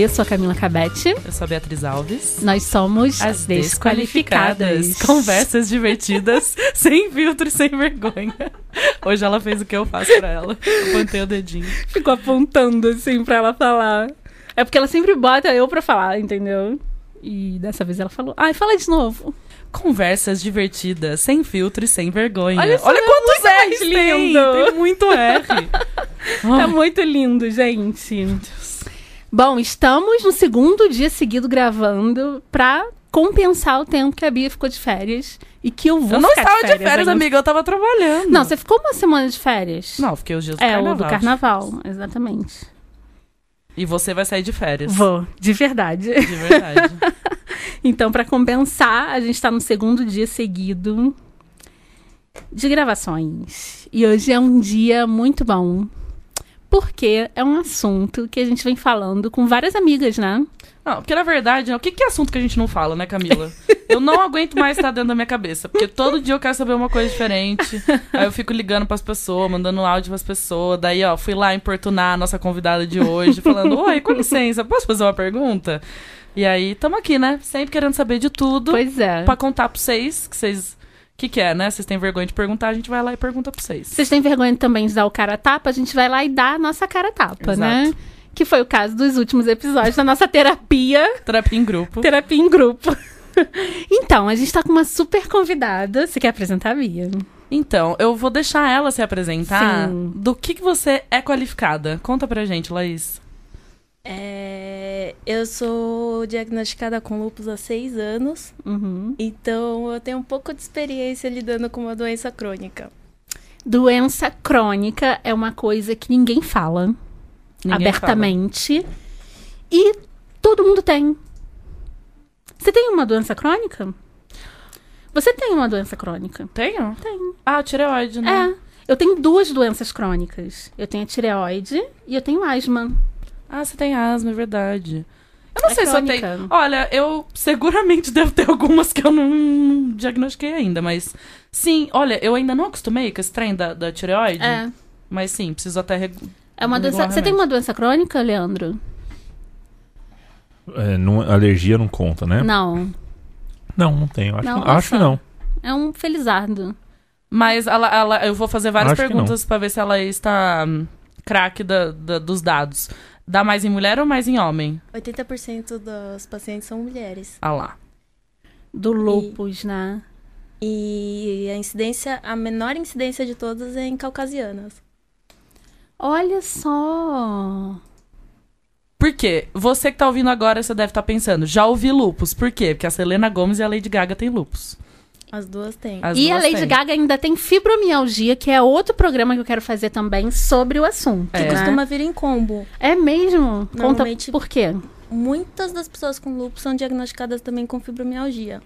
Eu sou a Camila Cabete. Eu sou a Beatriz Alves. Nós somos As Desqualificadas. Conversas divertidas, sem filtro e sem vergonha. Hoje ela fez o que eu faço pra ela. Apontei o dedinho. Ficou apontando assim pra ela falar. É porque ela sempre bota eu pra falar, entendeu? E dessa vez ela falou, ai, fala de novo. Conversas divertidas, sem filtro e sem vergonha. Olha Olha é quantos R's tem. lindo. Tem muito R. É muito lindo, gente. Bom, estamos no segundo dia seguido gravando pra compensar o tempo que a Bia ficou de férias e que eu vou Eu não ficar estava de férias, férias, amiga, eu tava trabalhando. Não, você ficou uma semana de férias? Não, fiquei os dias do É, carnaval. o do carnaval, exatamente. E você vai sair de férias. Vou, de verdade. De verdade. Então, pra compensar, a gente tá no segundo dia seguido de gravações. E hoje é um dia muito bom. Porque é um assunto que a gente vem falando com várias amigas, né? Não, porque na verdade, o que, que é assunto que a gente não fala, né, Camila? Eu não aguento mais estar dentro da minha cabeça. Porque todo dia eu quero saber uma coisa diferente. Aí eu fico ligando pras pessoas, mandando áudio pras pessoas. Daí, ó, fui lá importunar a nossa convidada de hoje, falando: Oi, com licença, posso fazer uma pergunta? E aí, tamo aqui, né? Sempre querendo saber de tudo. Pois é. Pra contar pra vocês, que vocês. O que, que é, né? Vocês têm vergonha de perguntar, a gente vai lá e pergunta pra vocês. Vocês têm vergonha também de dar o cara a tapa? A gente vai lá e dá a nossa cara tapa, Exato. né? Que foi o caso dos últimos episódios da nossa terapia. Terapia em grupo. Terapia em grupo. Então, a gente tá com uma super convidada. Você quer apresentar a Bia? Então, eu vou deixar ela se apresentar. Sim. Do que, que você é qualificada. Conta pra gente, Laís. É, eu sou diagnosticada com lupus há seis anos, Uhum. então eu tenho um pouco de experiência lidando com uma doença crônica. Doença crônica é uma coisa que ninguém fala Ninguém abertamente. E todo mundo tem. Você tem uma doença crônica? Você tem uma doença crônica? Tenho? Tenho. Ah, tireoide, né? É. Eu tenho duas doenças crônicas. Eu tenho a tireoide e eu tenho asma. Ah, você tem asma, é verdade. Eu não É sei se eu crônica. tenho. Olha, eu seguramente devo ter algumas que eu não diagnostiquei ainda, mas. Sim, olha, eu ainda não acostumei com esse trem da, da tireoide. É. Mas sim, preciso até. regu- É uma regular doença. Você tem uma doença crônica, Leandro? É, não- alergia não conta, né? Não. Não, não tenho. Acho, Não, que- acho que não. É um felizardo. Mas ela, ela- eu vou fazer várias Acho perguntas pra ver se ela está hum, craque da- da- dos dados. Dá mais em mulher ou mais em homem? 80% dos pacientes são mulheres. Ah lá. Do lupus, né? E a incidência, a menor incidência de todas é em caucasianas. Olha só. Por quê? Você que tá ouvindo agora, você deve estar pensando, já ouvi lupus. Por quê? Porque a Selena Gomes e a Lady Gaga têm lupus. As duas têm. As e a duas Lady têm. Gaga ainda tem fibromialgia, que é outro programa que eu quero fazer também sobre o assunto. É. né? Costuma vir em combo. É mesmo? Conta Normalmente- por quê? Muitas das pessoas com lupus são diagnosticadas também com fibromialgia.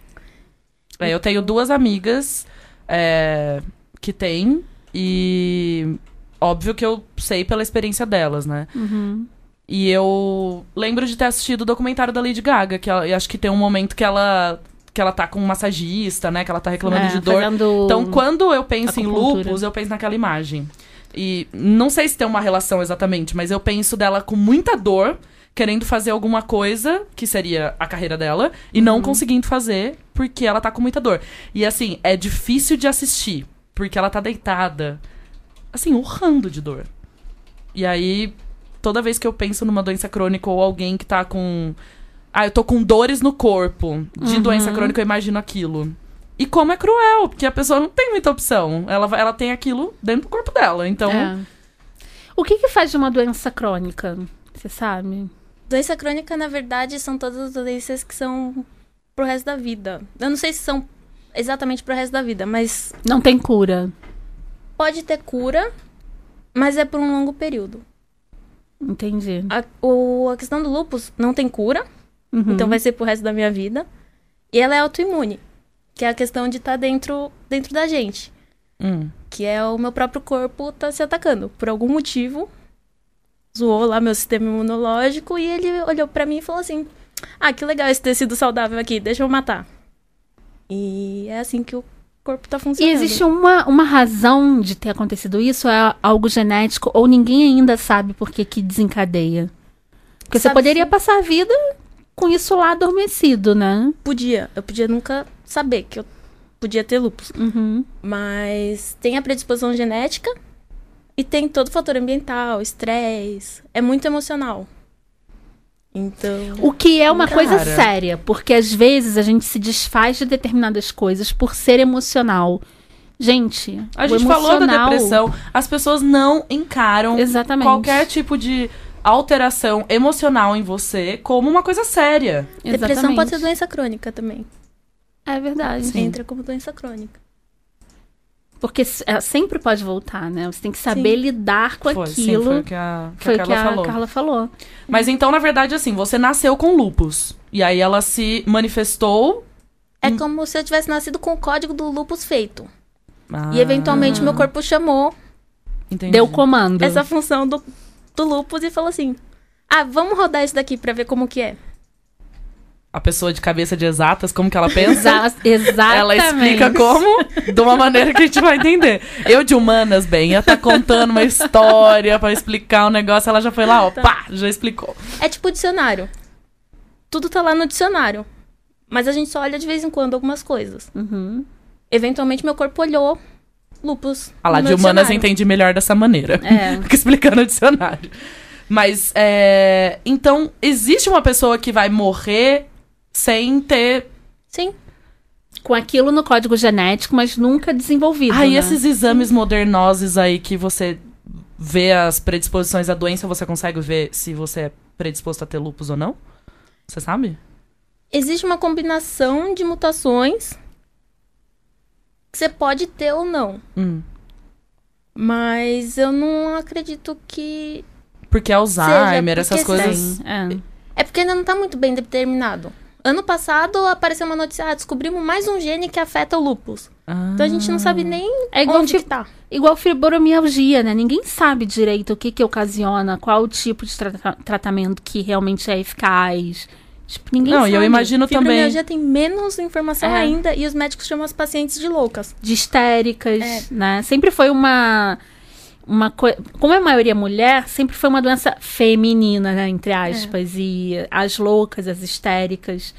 É, eu tenho duas amigas é, que têm, e óbvio que eu sei pela experiência delas, né? Uhum. E eu lembro de ter assistido o documentário da Lady Gaga, que ela, e acho que tem um momento que ela que ela tá com um massagista, né? Que ela tá reclamando É, de dor. Então, quando eu penso em lupus, eu penso naquela imagem. E não sei se tem uma relação exatamente, mas eu penso dela com muita dor, querendo fazer alguma coisa, que seria a carreira dela, e não Uhum. conseguindo fazer, porque ela tá com muita dor. E assim, é difícil de assistir, porque ela tá deitada, assim, urrando de dor. E aí, toda vez que eu penso numa doença crônica ou alguém que tá com. Ah, eu tô com dores no corpo de Uhum. doença crônica, eu imagino aquilo. E como é cruel, porque a pessoa não tem muita opção. Ela, ela tem aquilo dentro do corpo dela. Então, É. O que que faz de uma doença crônica? Você sabe? Doença crônica, na verdade, são todas as doenças que são pro resto da vida. Eu não sei se são exatamente pro resto da vida, mas Não tem cura. pode ter cura, mas é por um longo período. Entendi. A, o- a questão do lupus não tem cura, Uhum. então vai ser pro resto da minha vida. E ela é autoimune, que é a questão de estar dentro, dentro da gente. hum, Que é o meu próprio corpo tá se atacando. Por algum motivo, zoou lá meu sistema imunológico e ele olhou pra mim e falou assim: Ah, que legal esse tecido saudável aqui, deixa eu matar. E é assim que o corpo tá E funcionando. existe uma, uma razão de ter acontecido isso? É algo genético ou ninguém ainda sabe por que que desencadeia? Porque você Sabe poderia se- passar a vida com isso lá adormecido, né? Podia. Eu podia nunca saber que eu podia ter lupus. Uhum. Mas tem a predisposição genética e tem todo o fator ambiental, estresse. É muito emocional. Então. O que é uma Cara. coisa séria, porque às vezes a gente se desfaz de determinadas coisas por ser emocional. Gente, A o gente falou da emocional- depressão. As pessoas não encaram Exatamente. qualquer tipo de alteração emocional em você como uma coisa séria. Depressão Exatamente. pode ser doença crônica também. É verdade. Entra como doença crônica. Porque ela sempre pode voltar, né? Você tem que saber Sim. lidar com Foi, sim, aquilo. foi o que a, que Foi a Carla que a falou. Carla falou. Mas então, na verdade, assim, você nasceu com lupus. E aí ela se manifestou. É Hum. como se eu tivesse nascido com o código do lupus feito. Ah, E eventualmente meu corpo chamou entendi. Deu comando. essa função do, do lupus e falou assim: Ah, vamos rodar isso daqui pra ver como que é. A pessoa de cabeça de exatas, como que ela pensa? Exa exatamente. Ela explica como, de uma maneira que a gente vai entender. Eu de humanas, bem, ia tá contando uma história pra explicar um negócio, ela já foi lá, ó, pá, já explicou. É tipo dicionário. Tudo tá lá no dicionário. Mas a gente só olha de vez em quando algumas coisas. Uhum. Eventualmente meu corpo olhou lupus. A lá no de humanas entende melhor dessa maneira. É. que explicando o dicionário. Mas, é... Então, existe uma pessoa que vai morrer sem ter... Sim. Com aquilo no código genético, mas nunca desenvolvido. Ah, e né? esses exames modernosos aí que você vê as predisposições à doença, você consegue ver se você é predisposto a ter lupus ou não? Você sabe? Existe uma combinação de mutações que você pode ter ou não. Hum. Mas eu não acredito que. Porque Alzheimer, porque essas coisas... É. É porque ainda não tá muito bem determinado. Ano passado apareceu uma notícia, ah, descobrimos mais um gene que afeta o lupus. Então a gente não sabe nem É igual, onde fi- que tá. igual fibromialgia, né? Ninguém sabe direito o que que ocasiona, qual o tipo de trata- tratamento que realmente é eficaz. Tipo, ninguém Não, sabe. e eu imagino também... Fibromialgia tem menos informação É. ainda e os médicos chamam as pacientes de loucas. De histéricas, É. né? Sempre foi uma... Uma Como é a maioria mulher, sempre foi uma doença feminina, né? Entre aspas. E as loucas, as histéricas,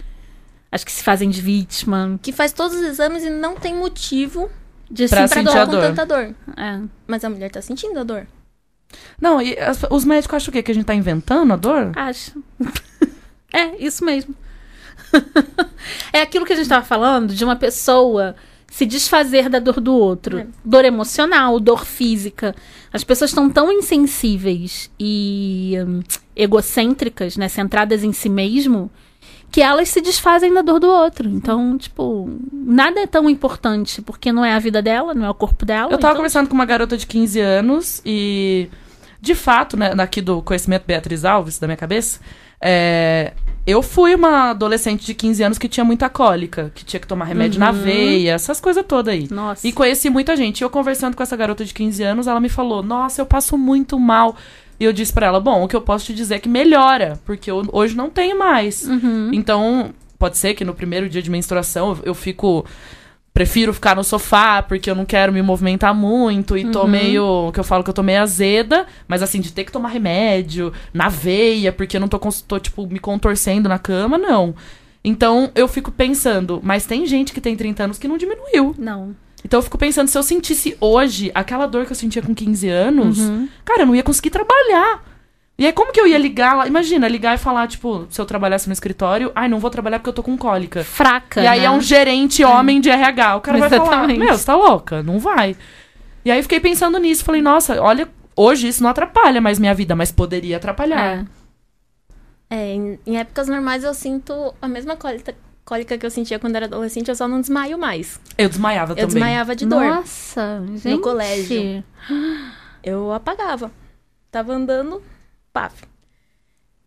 as que se fazem de vítima. Que faz todos os exames e não tem motivo De Pra sentir pra a dor dor. com tanta dor. É. Mas a mulher tá sentindo a dor. Não, e as- os médicos acham o quê? Que a gente tá inventando a dor? Acho. É, isso mesmo. é aquilo que a gente estava falando de uma pessoa se desfazer da dor do outro. É. Dor emocional, dor física. As pessoas estão tão insensíveis e hum, egocêntricas, né, centradas em si mesmo, que elas se desfazem da dor do outro. Então, tipo, nada é tão importante, porque não é a vida dela, não é o corpo dela. Eu tava então, conversando com uma garota de 15 anos e, de fato, né, daqui do conhecimento Beatriz Alves, da minha cabeça, é, eu fui uma adolescente de 15 anos que tinha muita cólica, que tinha que tomar remédio na Uhum. veia, essas coisas todas aí. Nossa. E conheci muita gente. E eu conversando com essa garota de 15 anos, ela me falou: Nossa, eu passo muito mal. E eu disse pra ela: Bom, o que eu posso te dizer é que melhora, porque eu hoje não tenho mais. Uhum. Então, pode ser que no primeiro dia de menstruação eu, eu fico. Prefiro ficar no sofá porque eu não quero me movimentar muito e tô Uhum. meio. que eu falo que eu tô meio azeda, mas assim, de ter que tomar remédio na veia porque eu não tô, tô tipo, me contorcendo na cama, não. Então eu fico pensando, mas tem gente que tem 30 anos que não diminuiu. Não. Então eu fico pensando, se eu sentisse hoje aquela dor que eu sentia com 15 anos, Uhum. cara, eu não ia conseguir trabalhar. E aí, como que eu ia ligar lá? Imagina, ligar e falar, tipo, se eu trabalhasse no escritório, ai, não vou trabalhar porque eu tô com cólica. Fraca. e aí né? é um gerente homem de RH. O cara vai falar, Exatamente. meu, você tá louca? Não vai. E aí fiquei pensando nisso. Falei, nossa, olha, hoje isso não atrapalha mais minha vida, mas poderia atrapalhar. É. É, em, em épocas normais eu sinto a mesma cólica, cólica que eu sentia quando era adolescente, eu só não desmaio mais. Eu desmaiava Eu também. desmaiava de dor. Nossa, gente. colégio. Eu apagava. Tava andando, paf.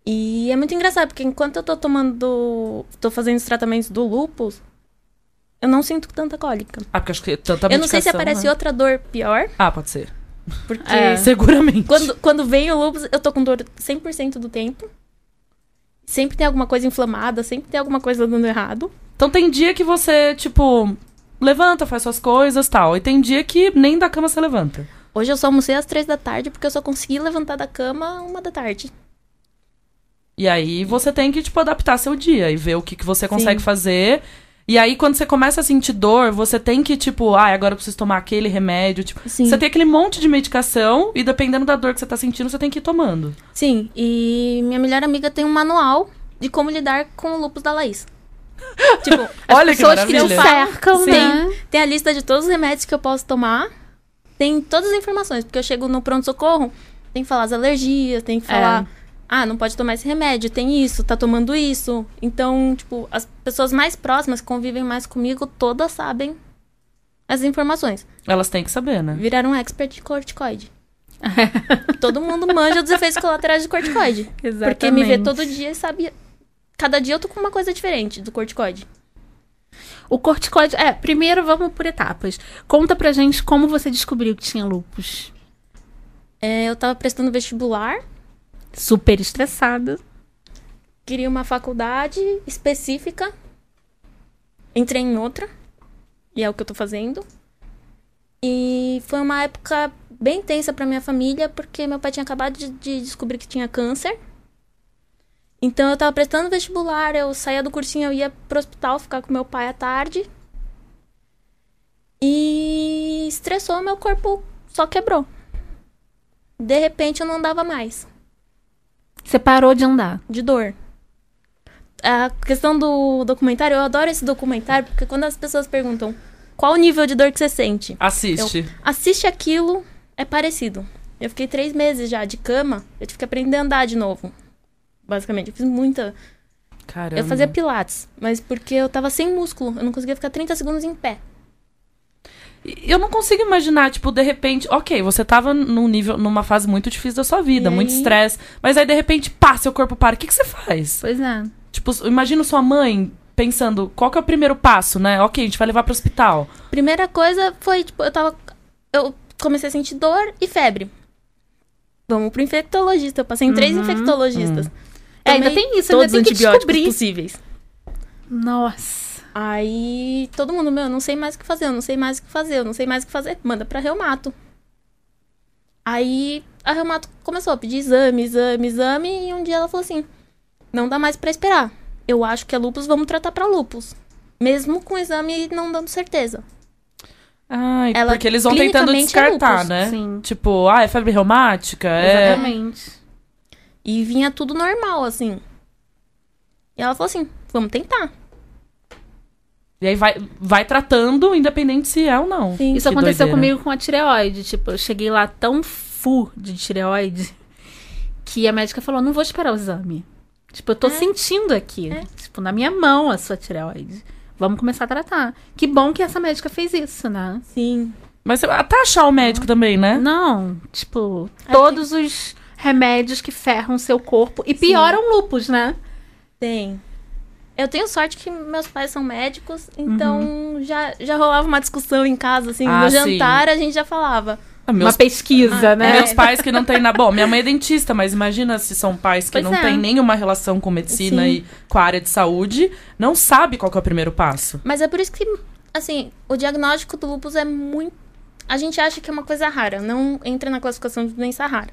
E é muito engraçado, porque enquanto eu tô tomando. tô fazendo os tratamentos do lupus, eu não sinto tanta cólica. Ah, porque acho que tanta eu não sei se aparece né? outra dor pior, Ah, pode ser. porque É. Seguramente. quando, quando vem o lupus, eu tô com dor 100% do tempo. Sempre tem alguma coisa inflamada, sempre tem alguma coisa dando errado. Então tem dia que você, tipo, levanta, faz suas coisas tal. E tem dia que nem da cama você levanta. Hoje eu só almocei às três da tarde porque eu só consegui levantar da cama uma da tarde. E aí você tem que, tipo, adaptar seu dia e ver o que, que você consegue fazer. E aí, quando você começa a sentir dor, você tem que, tipo, ah, agora eu preciso tomar aquele remédio. Tipo, Sim. você tem aquele monte de medicação e dependendo da dor que você tá sentindo, você tem que ir tomando. Sim, e minha melhor amiga tem um manual de como lidar com o lupus da Laís. tipo, as Olha que pessoas que não maravilha. falam, cercam, Sim. né? tem a lista de todos os remédios que eu posso tomar. Tem todas as informações, porque eu chego no pronto-socorro, tem que falar as alergias, tem que falar, ah, não pode tomar esse remédio, tem isso, tá tomando isso. Então, tipo, as pessoas mais próximas que convivem mais comigo, todas sabem as informações. Elas têm que saber, né? Viraram expert de corticoide. Todo mundo manja dos efeitos colaterais de corticoide. Porque me vê todo dia e sabe. Cada dia eu tô com uma coisa diferente do corticoide. O corticoide. É, primeiro vamos por etapas. Conta pra gente como você descobriu que tinha lupus. É, eu tava prestando vestibular, Super estressada. queria uma faculdade específica. Entrei em outra. E é o que eu tô fazendo. E foi uma época bem tensa pra minha família, porque meu pai tinha acabado de, de descobrir que tinha câncer. Então eu tava prestando vestibular, eu saía do cursinho, eu ia pro hospital ficar com meu pai à tarde. E estressou, meu corpo só quebrou. De repente eu não andava mais Você parou de andar. de dor. A questão do documentário, eu adoro esse documentário, porque quando as pessoas perguntam qual o nível de dor que você sente, Assiste. assiste aquilo, é parecido. Eu fiquei três meses já de cama, eu tive que aprender a andar de novo. Basicamente, eu fiz muita. Caramba. Eu fazia pilates, mas porque eu tava sem músculo, eu não conseguia ficar 30 segundos em pé. Eu não consigo imaginar, tipo, de repente, ok, você tava num nível, numa fase muito difícil da sua vida, E muito aí? estresse, mas aí de repente, pá, seu corpo para. O que, que você faz? Pois é. Tipo, imagina sua mãe pensando, qual que é o primeiro passo, né? Ok, a gente vai levar pro hospital. Primeira coisa foi, tipo, eu tava. Eu comecei a sentir dor e febre. Vamos pro infectologista. Eu passei em três Uhum. É, ainda tem isso, todos ainda tem os que antibióticos descobrir. possíveis. Nossa. Aí todo mundo, meu, eu não sei mais o que fazer, eu não sei mais o que fazer, eu não sei mais o que fazer. Manda pra reumato. Aí a reumato começou a pedir exame, exame, exame, e um dia ela falou assim: não dá mais pra esperar. Eu acho que é lupus, vamos tratar pra lupus. Mesmo com o exame não dando certeza. Ai, Ela porque eles vão tentando é descartar, lúpus, né? sim. Tipo, ah, é febre reumática? É. E vinha tudo normal, assim. E ela falou assim: vamos tentar. E aí vai, vai tratando, independente se é ou não. Sim. Isso Que aconteceu doideira. comigo com a tireoide. Tipo, eu cheguei lá tão full de tireoide que a médica falou: não vou esperar o exame. Tipo, eu tô É. sentindo aqui. É. Tipo, na minha mão a sua tireoide. Vamos começar a tratar. Que bom que essa médica fez isso, né? Sim. Mas até achar o médico também, né? Não, tipo, Aí todos os remédios que ferram seu corpo e pioram lupus, né? Tem. Eu tenho sorte que meus pais são médicos, então já, já rolava uma discussão em casa, assim, Ah, no sim. jantar a gente já falava. Ah, Meus, Uma pesquisa, Ah, né? meus pais que não têm na. Bom, minha mãe é dentista, mas imagina se são pais que Pois não é. têm nenhuma relação com medicina Sim. e com a área de saúde, não sabe qual que é o primeiro passo. Mas é por isso que, assim, o diagnóstico do lúpus é muito. A gente acha que é uma coisa rara, não entra na classificação de doença rara.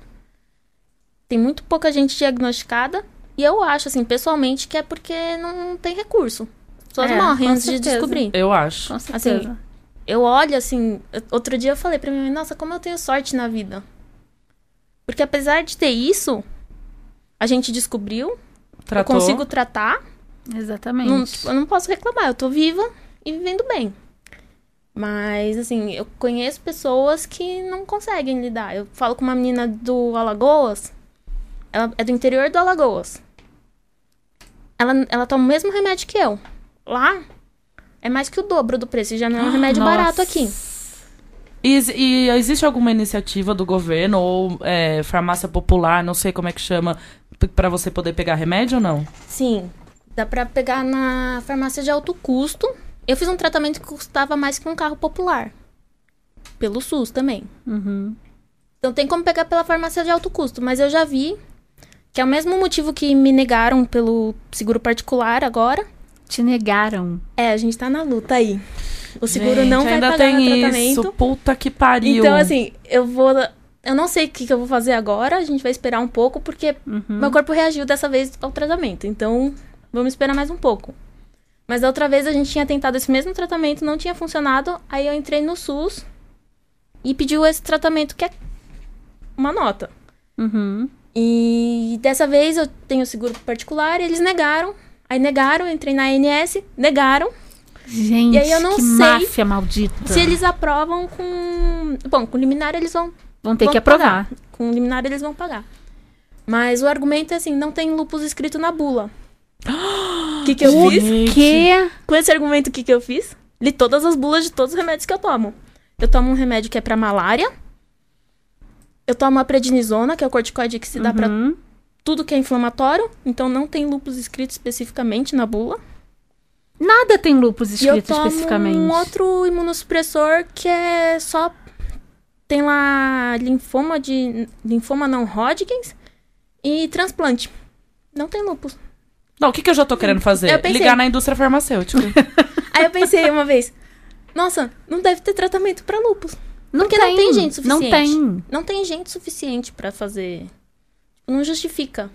Tem muito pouca gente diagnosticada, e eu acho, assim, pessoalmente, que é porque não tem recurso. As pessoas É, morrem antes de certeza. descobrir. Eu acho. Com certeza. Assim, eu olho assim, outro dia eu falei pra mãe, nossa, como eu tenho sorte na vida. Porque apesar de ter isso, a gente descobriu, Tratou. eu consigo tratar, Exatamente. não, eu não posso reclamar, eu tô viva e vivendo bem. Mas, assim, eu conheço pessoas que não conseguem lidar. Eu falo com uma menina do Alagoas, ela é do interior do Alagoas. Ela, ela toma o mesmo remédio que eu. Lá, é mais que o dobro do preço, já não é um remédio Nossa. barato aqui. E, e existe alguma iniciativa do governo ou é, farmácia popular, não sei como é que chama, p- pra você poder pegar remédio ou não? Sim, dá pra pegar na farmácia de alto custo. Eu fiz um tratamento que custava mais que um carro popular. Pelo SUS também. Uhum. Então tem como pegar pela farmácia de alto custo, mas eu já vi que é o mesmo motivo que me negaram pelo seguro particular agora. Te negaram. É, a gente tá na luta aí. O seguro Gente, não vai ainda pagar tem meu isso. tratamento. Puta que pariu. Então, assim, eu vou eu não sei o que, que eu vou fazer agora, a gente vai esperar um pouco, porque Uhum. meu corpo reagiu dessa vez ao tratamento. Então, vamos esperar mais um pouco. Mas da outra vez a gente tinha tentado esse mesmo tratamento, não tinha funcionado. Aí eu entrei no SUS e pediu esse tratamento que é uma nota. Uhum. E dessa vez eu tenho seguro particular e eles negaram. Aí negaram, entrei na ANS, negaram. Gente, E aí eu não que sei máfia maldita. Se eles aprovam com. Bom, com liminar eles vão. Vão ter vão que aprovar. pagar. Com liminar eles vão pagar. Mas o argumento é assim: não tem lupus escrito na bula. O que, que eu fiz? Que? Com esse argumento, o que, que eu fiz? Li todas as bulas de todos os remédios que eu tomo. Eu tomo um remédio que é pra malária. Eu tomo a prednisona, que é o corticoide que se dá pra Uhum. tudo que é inflamatório. Então não tem lupus escrito especificamente na bula. Nada tem lupus E eu escrito tomo especificamente. um outro imunossupressor que é só... Tem lá linfoma de... Linfoma não Hodgkins e transplante. Não tem lupus. Não, o que, que eu já tô querendo fazer? Pensei- Ligar na indústria farmacêutica. Aí eu pensei uma vez... Nossa, não deve ter tratamento pra lupus. Não Porque não tem gente Não suficiente. tem. Não tem gente suficiente pra fazer. Não justifica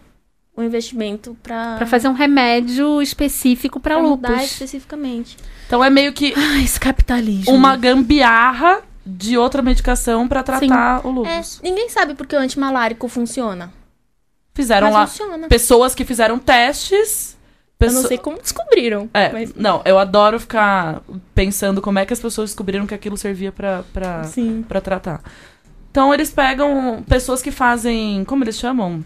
o investimento pra, Pra fazer um remédio específico pra pra mudar lupus. especificamente. Então é meio que Ai, esse capitalismo. uma gambiarra de outra medicação pra tratar o É, lúpus. ninguém sabe porque o antimalárico funciona. Fizeram mas lá funciona. pessoas que fizeram testes. Eu pesso- não sei como descobriram. É, mas não, eu adoro ficar pensando como é que as pessoas descobriram que aquilo servia pra, pra, sim. pra tratar. Então eles pegam pessoas que fazem. Como eles chamam?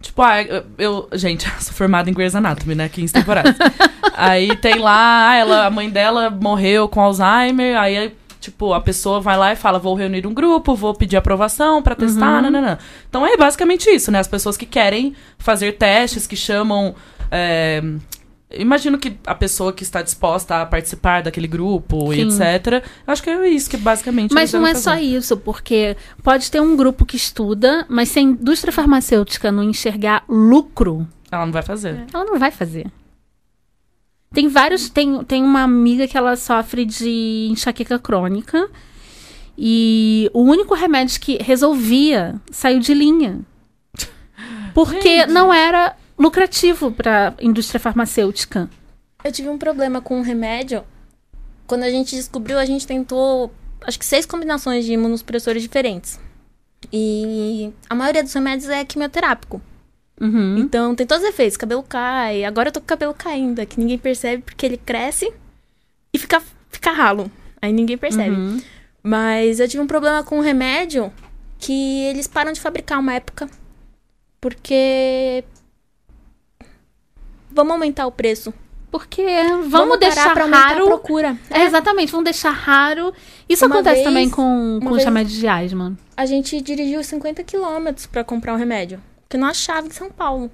Tipo, ah, eu, eu- Gente, sou formada em Grey's Anatomy, né? 15 temporadas. aí tem lá, ah, ela, a mãe dela morreu com Alzheimer, aí, tipo, a pessoa vai lá e fala: vou reunir um grupo, vou pedir aprovação pra testar, nananã. Então é basicamente isso, né? As pessoas que querem fazer testes, que chamam. é, Imagino que a pessoa que está disposta a participar daquele grupo e Sim. etc. Eu acho que é isso que basicamente. Mas não é devem só fazer. isso, porque pode ter um grupo que estuda, mas se a indústria farmacêutica não enxergar lucro, Ela não vai fazer. ela não vai fazer. Tem vários. Tem, tem uma amiga que ela sofre de enxaqueca crônica. E o único remédio que resolvia saiu de linha. Porque Gente. não era lucrativo para indústria farmacêutica. Eu tive um problema com um remédio. Quando a gente descobriu, a gente tentou, acho que seis combinações de imunossupressores diferentes. E a maioria dos remédios é quimioterápico. Uhum. Então tem todos os efeitos, cabelo cai. Agora eu tô com o cabelo caindo, que ninguém percebe porque ele cresce e fica, fica ralo. Aí ninguém percebe. Uhum. Mas eu tive um problema com um remédio que eles param de fabricar uma época. Porque. Vamos aumentar o preço. Porque vamos, deixar parar pra aumentar a raro. procura. É, exatamente, vamos deixar raro. Isso Uma acontece vez- também com, com os vez- remédios de asma. A gente dirigiu 50 quilômetros pra comprar um remédio. Que não achava em São Paulo.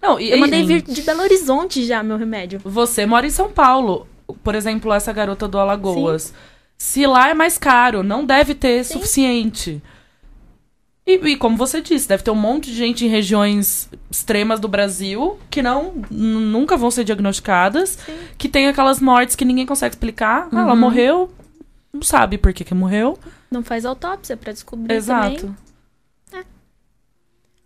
Não, e, Eu mandei vir de Belo Horizonte já meu remédio. Você mora em São Paulo. Por exemplo, essa garota do Alagoas. Se lá é mais caro, não deve ter Sim. suficiente. E, e como você disse, deve ter um monte de gente em regiões extremas do Brasil que não nunca vão ser diagnosticadas, Sim. que tem aquelas mortes que ninguém consegue explicar. Ah, ela Uhum. morreu, não sabe por que, que morreu. Não faz autópsia pra descobrir Exato. também.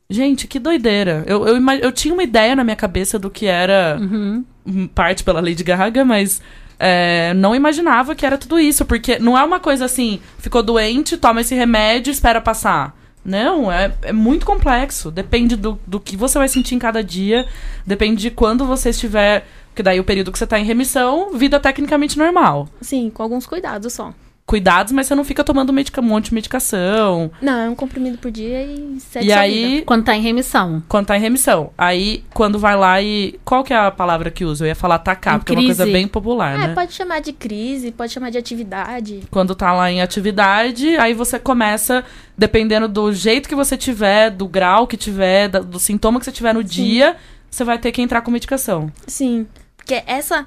Gente, que doideira. Eu, eu, eu tinha uma ideia na minha cabeça do que era Uhum. em parte pela Lady Gaga, mas é, não imaginava que era tudo isso, porque não é uma coisa assim, ficou doente, toma esse remédio, espera passar. Não, é, é muito complexo. Depende do, do que você vai sentir em cada dia, depende de quando você estiver. Porque daí o período que você tá em remissão, vida tecnicamente normal. Sim, com alguns cuidados só. Cuidados, mas você não fica tomando medica, um monte de medicação. Não, é um comprimido por dia e segue e aí, vida. Quando tá em remissão. quando tá em remissão. Aí, quando vai lá e. Qual que é a palavra que usa? Eu ia falar atacar, Em porque é uma coisa crise. bem popular, É, né? pode chamar de crise, pode chamar de atividade. quando tá lá em atividade, aí você começa, dependendo do jeito que você tiver, do grau que tiver, do sintoma que você tiver no dia, você vai ter que entrar com medicação. Sim, porque essa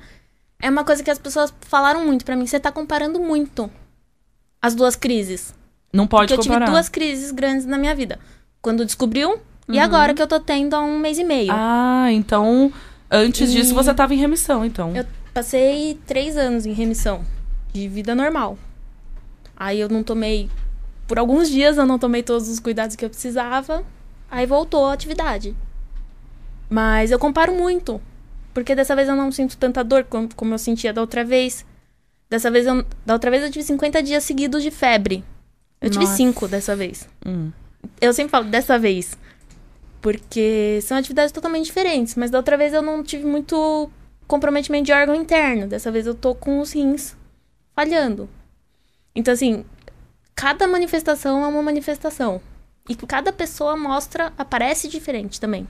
é uma coisa que as pessoas falaram muito pra mim. Você tá comparando muito as duas crises. Não pode porque eu comparar. tive duas crises grandes na minha vida. Quando descobriu e agora que eu tô tendo há um mês e meio. Ah, então antes E- disso você tava em remissão, então. Eu passei três anos em remissão de vida normal. Aí eu não tomei por alguns dias eu não tomei todos os cuidados que eu precisava, aí voltou a atividade. Mas eu comparo muito, porque dessa vez eu não sinto tanta dor como, como eu sentia da outra vez. Dessa vez eu, da outra vez eu tive 50 dias seguidos de febre. Eu tive Nossa. 5 dessa vez. Hum. Eu sempre falo dessa vez. Porque são atividades totalmente diferentes. Mas da outra vez eu não tive muito comprometimento de órgão interno. Dessa vez eu tô com os rins falhando. Então, assim, cada manifestação é uma manifestação. E cada pessoa mostra, aparece diferente também.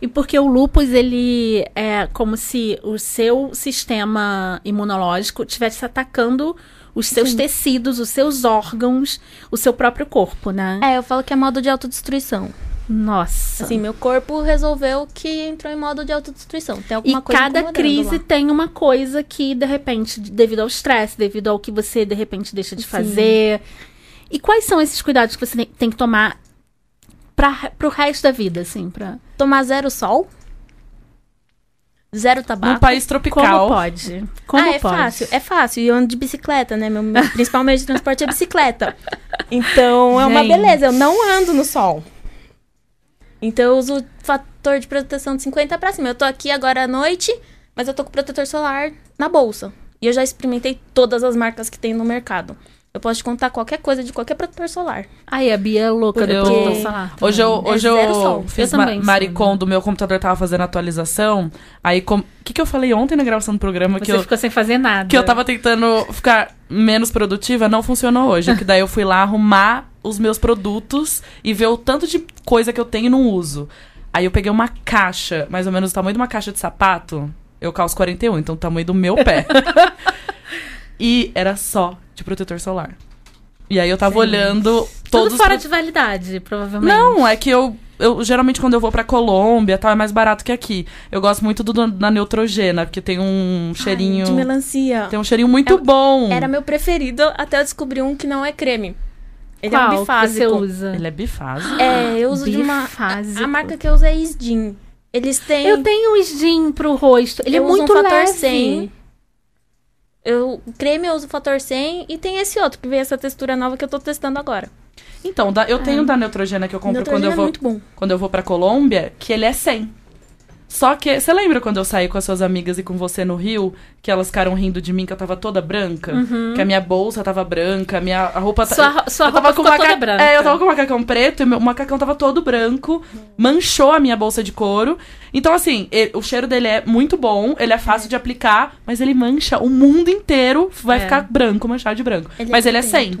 E porque o lúpus, ele é como se o seu sistema imunológico estivesse atacando os seus Sim. tecidos, os seus órgãos, o seu próprio corpo, né? É, eu falo que é modo de autodestruição. Nossa. Assim, meu corpo resolveu que entrou em modo de autodestruição. Tem e alguma coisa cada crise lá. tem uma coisa que, de repente, devido ao estresse, devido ao que você, de repente, deixa de Sim. fazer. E quais são esses cuidados que você tem que tomar para pro resto da vida, assim? Pra... Tomar zero sol. Zero tabaco. Num país Como tropical. pode? Como ah, é pode? fácil, é fácil. E eu ando de bicicleta, né? Meu, meu principal meio de transporte é bicicleta. Então é uma beleza. Eu não ando no sol. Então eu uso fator de proteção de 50 pra cima. Eu tô aqui agora à noite, mas eu tô com protetor solar na bolsa. E eu já experimentei todas as marcas que tem no mercado. Eu posso te contar qualquer coisa de qualquer protetor solar. Ai, a Bia é louca do Eu- protetor solar. Hoje eu, É hoje zero eu fiz Eu ma também maricon do meu computador, tava fazendo atualização. Aí, o que, que eu falei ontem na gravação do programa? Você que eu, ficou sem fazer nada. que eu tava tentando ficar menos produtiva, não funcionou hoje. Que daí eu fui lá arrumar os meus produtos e ver o tanto de coisa que eu tenho e não uso. Aí eu peguei uma caixa, mais ou menos o tamanho de uma caixa de sapato. Eu calço 41, então o tamanho do meu pé. e era só de protetor solar. E aí eu tava Gente. olhando Tudo todos os fora pro- de validade, provavelmente. não, é que eu, eu geralmente quando eu vou pra Colômbia, tal, é mais barato que aqui. Eu gosto muito do da Neutrogena, porque tem um cheirinho, Ai, de melancia. tem um cheirinho muito É- bom. Era meu preferido até eu descobrir um que não é creme. Ele Qual é um que você bifásico. usa? Ele é bifásico. É, eu uso de uma. Bifásico. A, a marca que eu uso é Isdin. Eles têm. Eu tenho o Skin pro rosto. Ele eu é muito um fator leve. 100. Eu, creme eu uso o fator 100 e tem esse outro, que veio essa textura nova que eu tô testando agora. Então, da- eu tenho da Neutrogena que eu compro quando eu é vou bom. quando eu vou para Colômbia, que ele é 100. Só que, você lembra quando eu saí com as suas amigas e com você no Rio, que elas ficaram rindo de mim que eu tava toda branca? Que a minha bolsa tava branca, a minha a roupa... Sua, sua eu roupa tava com maca- toda branca. É, eu tava com o macacão preto e meu- o macacão tava todo branco, manchou a minha bolsa de couro. Então, assim, e- o cheiro dele é muito bom, ele é fácil de aplicar, mas ele mancha o mundo inteiro, vai É. ficar branco, manchado de branco. Ele é mas ele é. 100.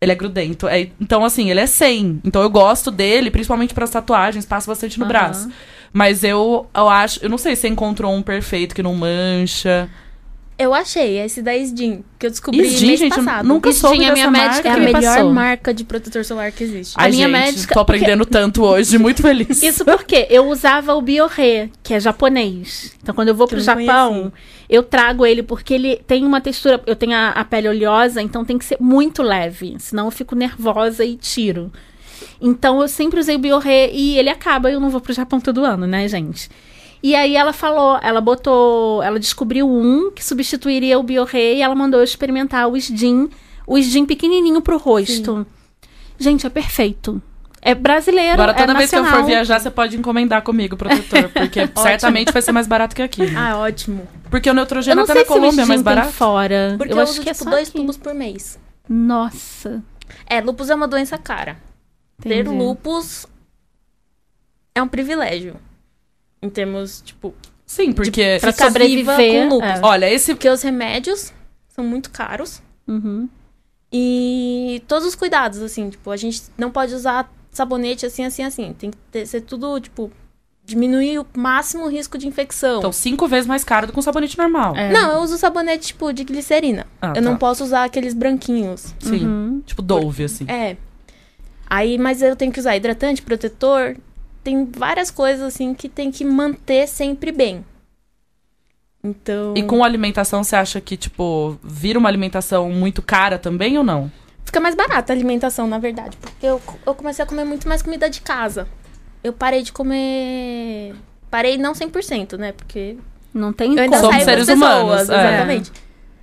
Ele é grudento. É, então, assim, ele é 100. Então, eu gosto dele, principalmente pras tatuagens, passo bastante no Aham. braço. Mas eu, eu acho... Eu não sei se você encontrou um perfeito que não mancha. Eu achei, esse da Isdin, que eu descobri Isdin, mês gente, eu passado. nunca Isdin soube é a minha dessa médica É a marca. me melhor passou. marca de protetor solar que existe. Ai, A minha gente, médica- tô porque- aprendendo tanto hoje, muito feliz. Isso porque eu usava o Bioré, que é japonês. Então, quando eu vou Que pro eu Japão, conheci. eu trago ele porque ele tem uma textura. Eu tenho a, a pele oleosa, então tem que ser muito leve. Senão eu fico nervosa e tiro. Então eu sempre usei o Bioré e ele acaba. Eu não vou pro Japão todo ano, né, gente? E aí ela falou, ela botou, ela descobriu um que substituiria o Bioré e ela mandou eu experimentar o Sdin, o Sdin pequenininho pro rosto. Gente, é perfeito. É brasileiro, Agora, é toda vez que eu for nacional. viajar, você pode encomendar comigo o protetor, porque certamente vai ser mais barato que aqui. né? Ah, ótimo. Porque o Eu Neutrogena não até sei na Colômbia é mais barato. fora. Porque eu, eu, acho uso, que é tipo, só dois aqui. tubos por mês. Nossa. É, lupus é uma doença cara. Ter entendi. lupus é um privilégio. Em termos, tipo, Sim, porque... Pra ficar viva sobreviver, com lupus. é. Olha, esse... Porque os remédios são muito caros. Uhum. E todos os cuidados, assim, tipo, a gente não pode usar sabonete assim, assim, assim. Tem que ter, ser tudo, tipo, diminuir o máximo o risco de infecção. Então, cinco vezes mais caro do que um sabonete normal. É. Não, eu uso sabonete, tipo, de glicerina. Ah, eu tá. não posso usar aqueles branquinhos. Sim. Uhum. Tipo Dove, assim. É. Aí, mas eu tenho que usar hidratante, protetor. Tem várias coisas, assim, que tem que manter sempre bem. Então. E com alimentação, você acha que, tipo, vira uma alimentação muito cara também ou não? Fica mais barata a alimentação, na verdade. Porque eu, eu comecei a comer muito mais comida de casa. Eu parei de comer. Parei não 100%, né? Porque Não tem eu ainda como. Somos seres pessoas, humanos, é. exatamente.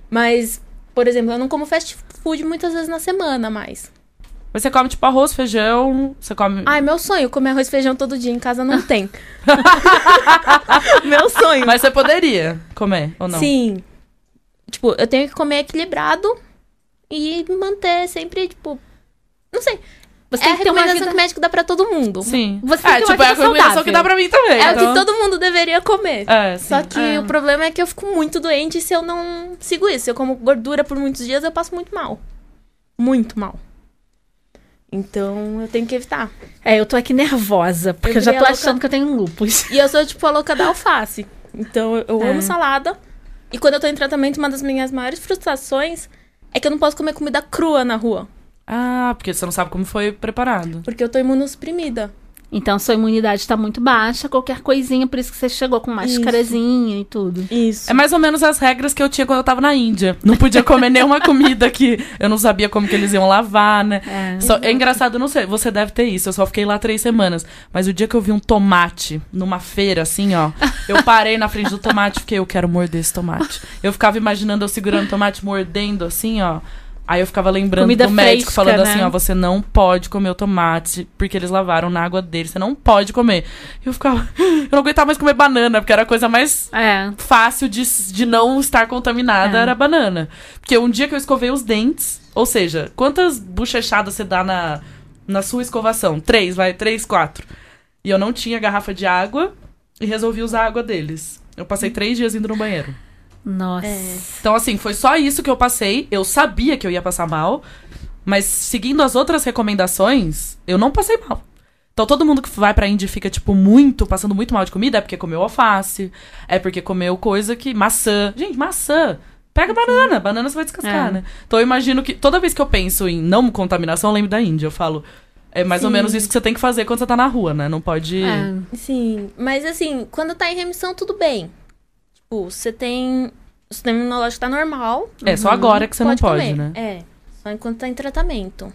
Mas, por exemplo, eu não como fast food muitas vezes na semana mais. Mas você come, tipo, arroz, feijão, você come... Ai, meu sonho, comer arroz e feijão todo dia em casa não tem. meu sonho. Mas você poderia comer, ou não? Sim. Tipo, eu tenho que comer equilibrado e manter sempre, tipo. Não sei. Você é tem a que ter uma recomendação vida... que o médico dá pra todo mundo. Sim. Você tem é, que ter uma tipo, é a vida combinação saudável. que dá pra mim também. É o então... que todo mundo deveria comer. É, sim. Só que É. o problema é que eu fico muito doente se eu não sigo isso. Se eu como gordura por muitos dias, eu passo muito mal. Muito mal. Então eu tenho que evitar. É, eu tô aqui nervosa, porque Eu eu, já tô virei a achando que eu tenho lupus. E eu sou tipo a louca da alface. Então eu, eu É. amo salada. E quando eu tô em tratamento, uma das minhas maiores frustrações é que eu não posso comer comida crua na rua. Ah, porque você não sabe como foi preparado. Porque eu tô imunossuprimida. Então sua imunidade tá muito baixa, qualquer coisinha, por isso que você chegou com máscarazinha e tudo. Isso. É mais ou menos as regras que eu tinha quando eu tava na Índia. Não podia comer nenhuma comida que eu não sabia como que eles iam lavar, né? É. Só- é engraçado, não sei, você deve ter isso. Eu só fiquei lá três semanas. Mas o dia que eu vi um tomate numa feira, assim, ó, eu parei na frente do tomate e fiquei, eu quero morder esse tomate. Eu ficava imaginando eu segurando o tomate, mordendo, assim, ó. Aí eu ficava lembrando Comida do médico fresca, falando né? assim, ó, você não pode comer o tomate, porque eles lavaram na água dele, você não pode comer. E eu ficava, eu não aguentava mais comer banana, porque era a coisa mais É. fácil de, de não estar contaminada É. era a banana. Porque um dia que eu escovei os dentes, ou seja, quantas bochechadas você dá na, na sua escovação? Três, vai, três, quatro. E eu não tinha garrafa de água e resolvi usar a água deles. Eu passei três dias indo no banheiro. Nossa. É. Então, assim, foi só isso que eu passei. Eu sabia que eu ia passar mal, mas seguindo as outras recomendações, eu não passei mal. Então, todo mundo que vai pra Índia e fica, tipo, muito, passando muito mal de comida, é porque comeu alface, é porque comeu coisa que. maçã. Gente, maçã. Pega banana, banana você vai descascar, É. né? Então, eu imagino que toda vez que eu penso em não contaminação, eu lembro da Índia. Eu falo. É mais ou Sim. menos isso que você tem que fazer quando você tá na rua, né? Não pode. É. Sim, mas assim, quando tá em remissão, tudo bem. Tipo, você tem. O sistema imunológico tá normal. É, só agora que você não pode, comer. né? É. Só enquanto tá em tratamento.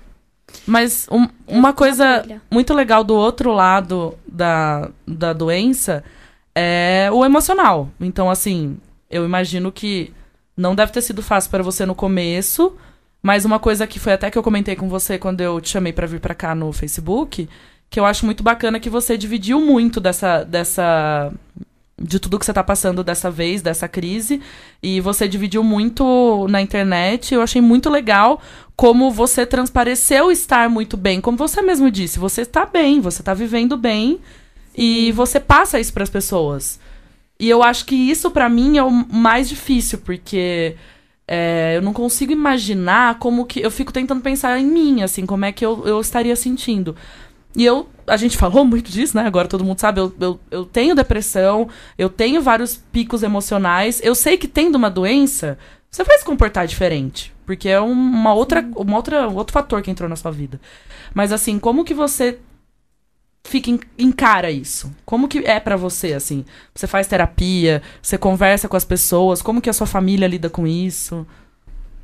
Mas um- uma fico coisa bolha. muito legal do outro lado da, da doença é o emocional. Então, assim, eu imagino que não deve ter sido fácil para você no começo, mas uma coisa que foi até que eu comentei com você quando eu te chamei para vir para cá no Facebook, que eu acho muito bacana que você dividiu muito dessa dessa de tudo que você tá passando dessa vez, dessa crise, e você dividiu muito na internet. Eu achei muito legal como você transpareceu estar muito bem, como você mesmo disse, você está bem, você está vivendo bem e você passa isso para as pessoas. E eu acho que isso pra mim é o mais difícil, porque é, eu não consigo imaginar como que eu fico tentando pensar em mim, assim, como é que eu, eu estaria sentindo. E eu, a gente falou muito disso, né? Agora todo mundo sabe, eu, eu, eu tenho depressão, eu tenho vários picos emocionais. Eu sei que tendo uma doença, você vai se comportar diferente. Porque é um- uma outra, uma outra, um outro fator que entrou na sua vida. Mas assim, como que você fica en- encara isso? Como que é pra você, assim? Você faz terapia, você conversa com as pessoas, como que a sua família lida com isso?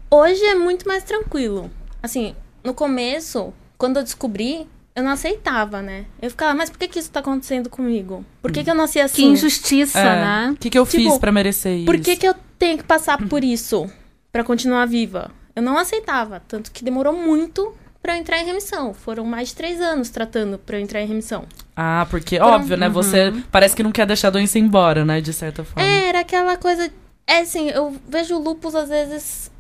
Hoje é muito mais tranquilo. Assim, no começo, quando eu descobri, eu não aceitava, né? Eu ficava, mas por que, que isso tá acontecendo comigo? Por que, que eu nasci Que assim? injustiça, É, né? O que, que eu Tipo, fiz pra merecer isso? Por que, que eu tenho que passar por isso pra continuar viva? Eu não aceitava, tanto que demorou muito pra eu entrar em remissão. Foram mais de três anos tratando pra eu entrar em remissão. Ah, porque, Foram- óbvio, né? Você parece que não quer deixar a doença embora, né? De certa forma. É, era aquela coisa. É assim, eu vejo o lupus às vezes.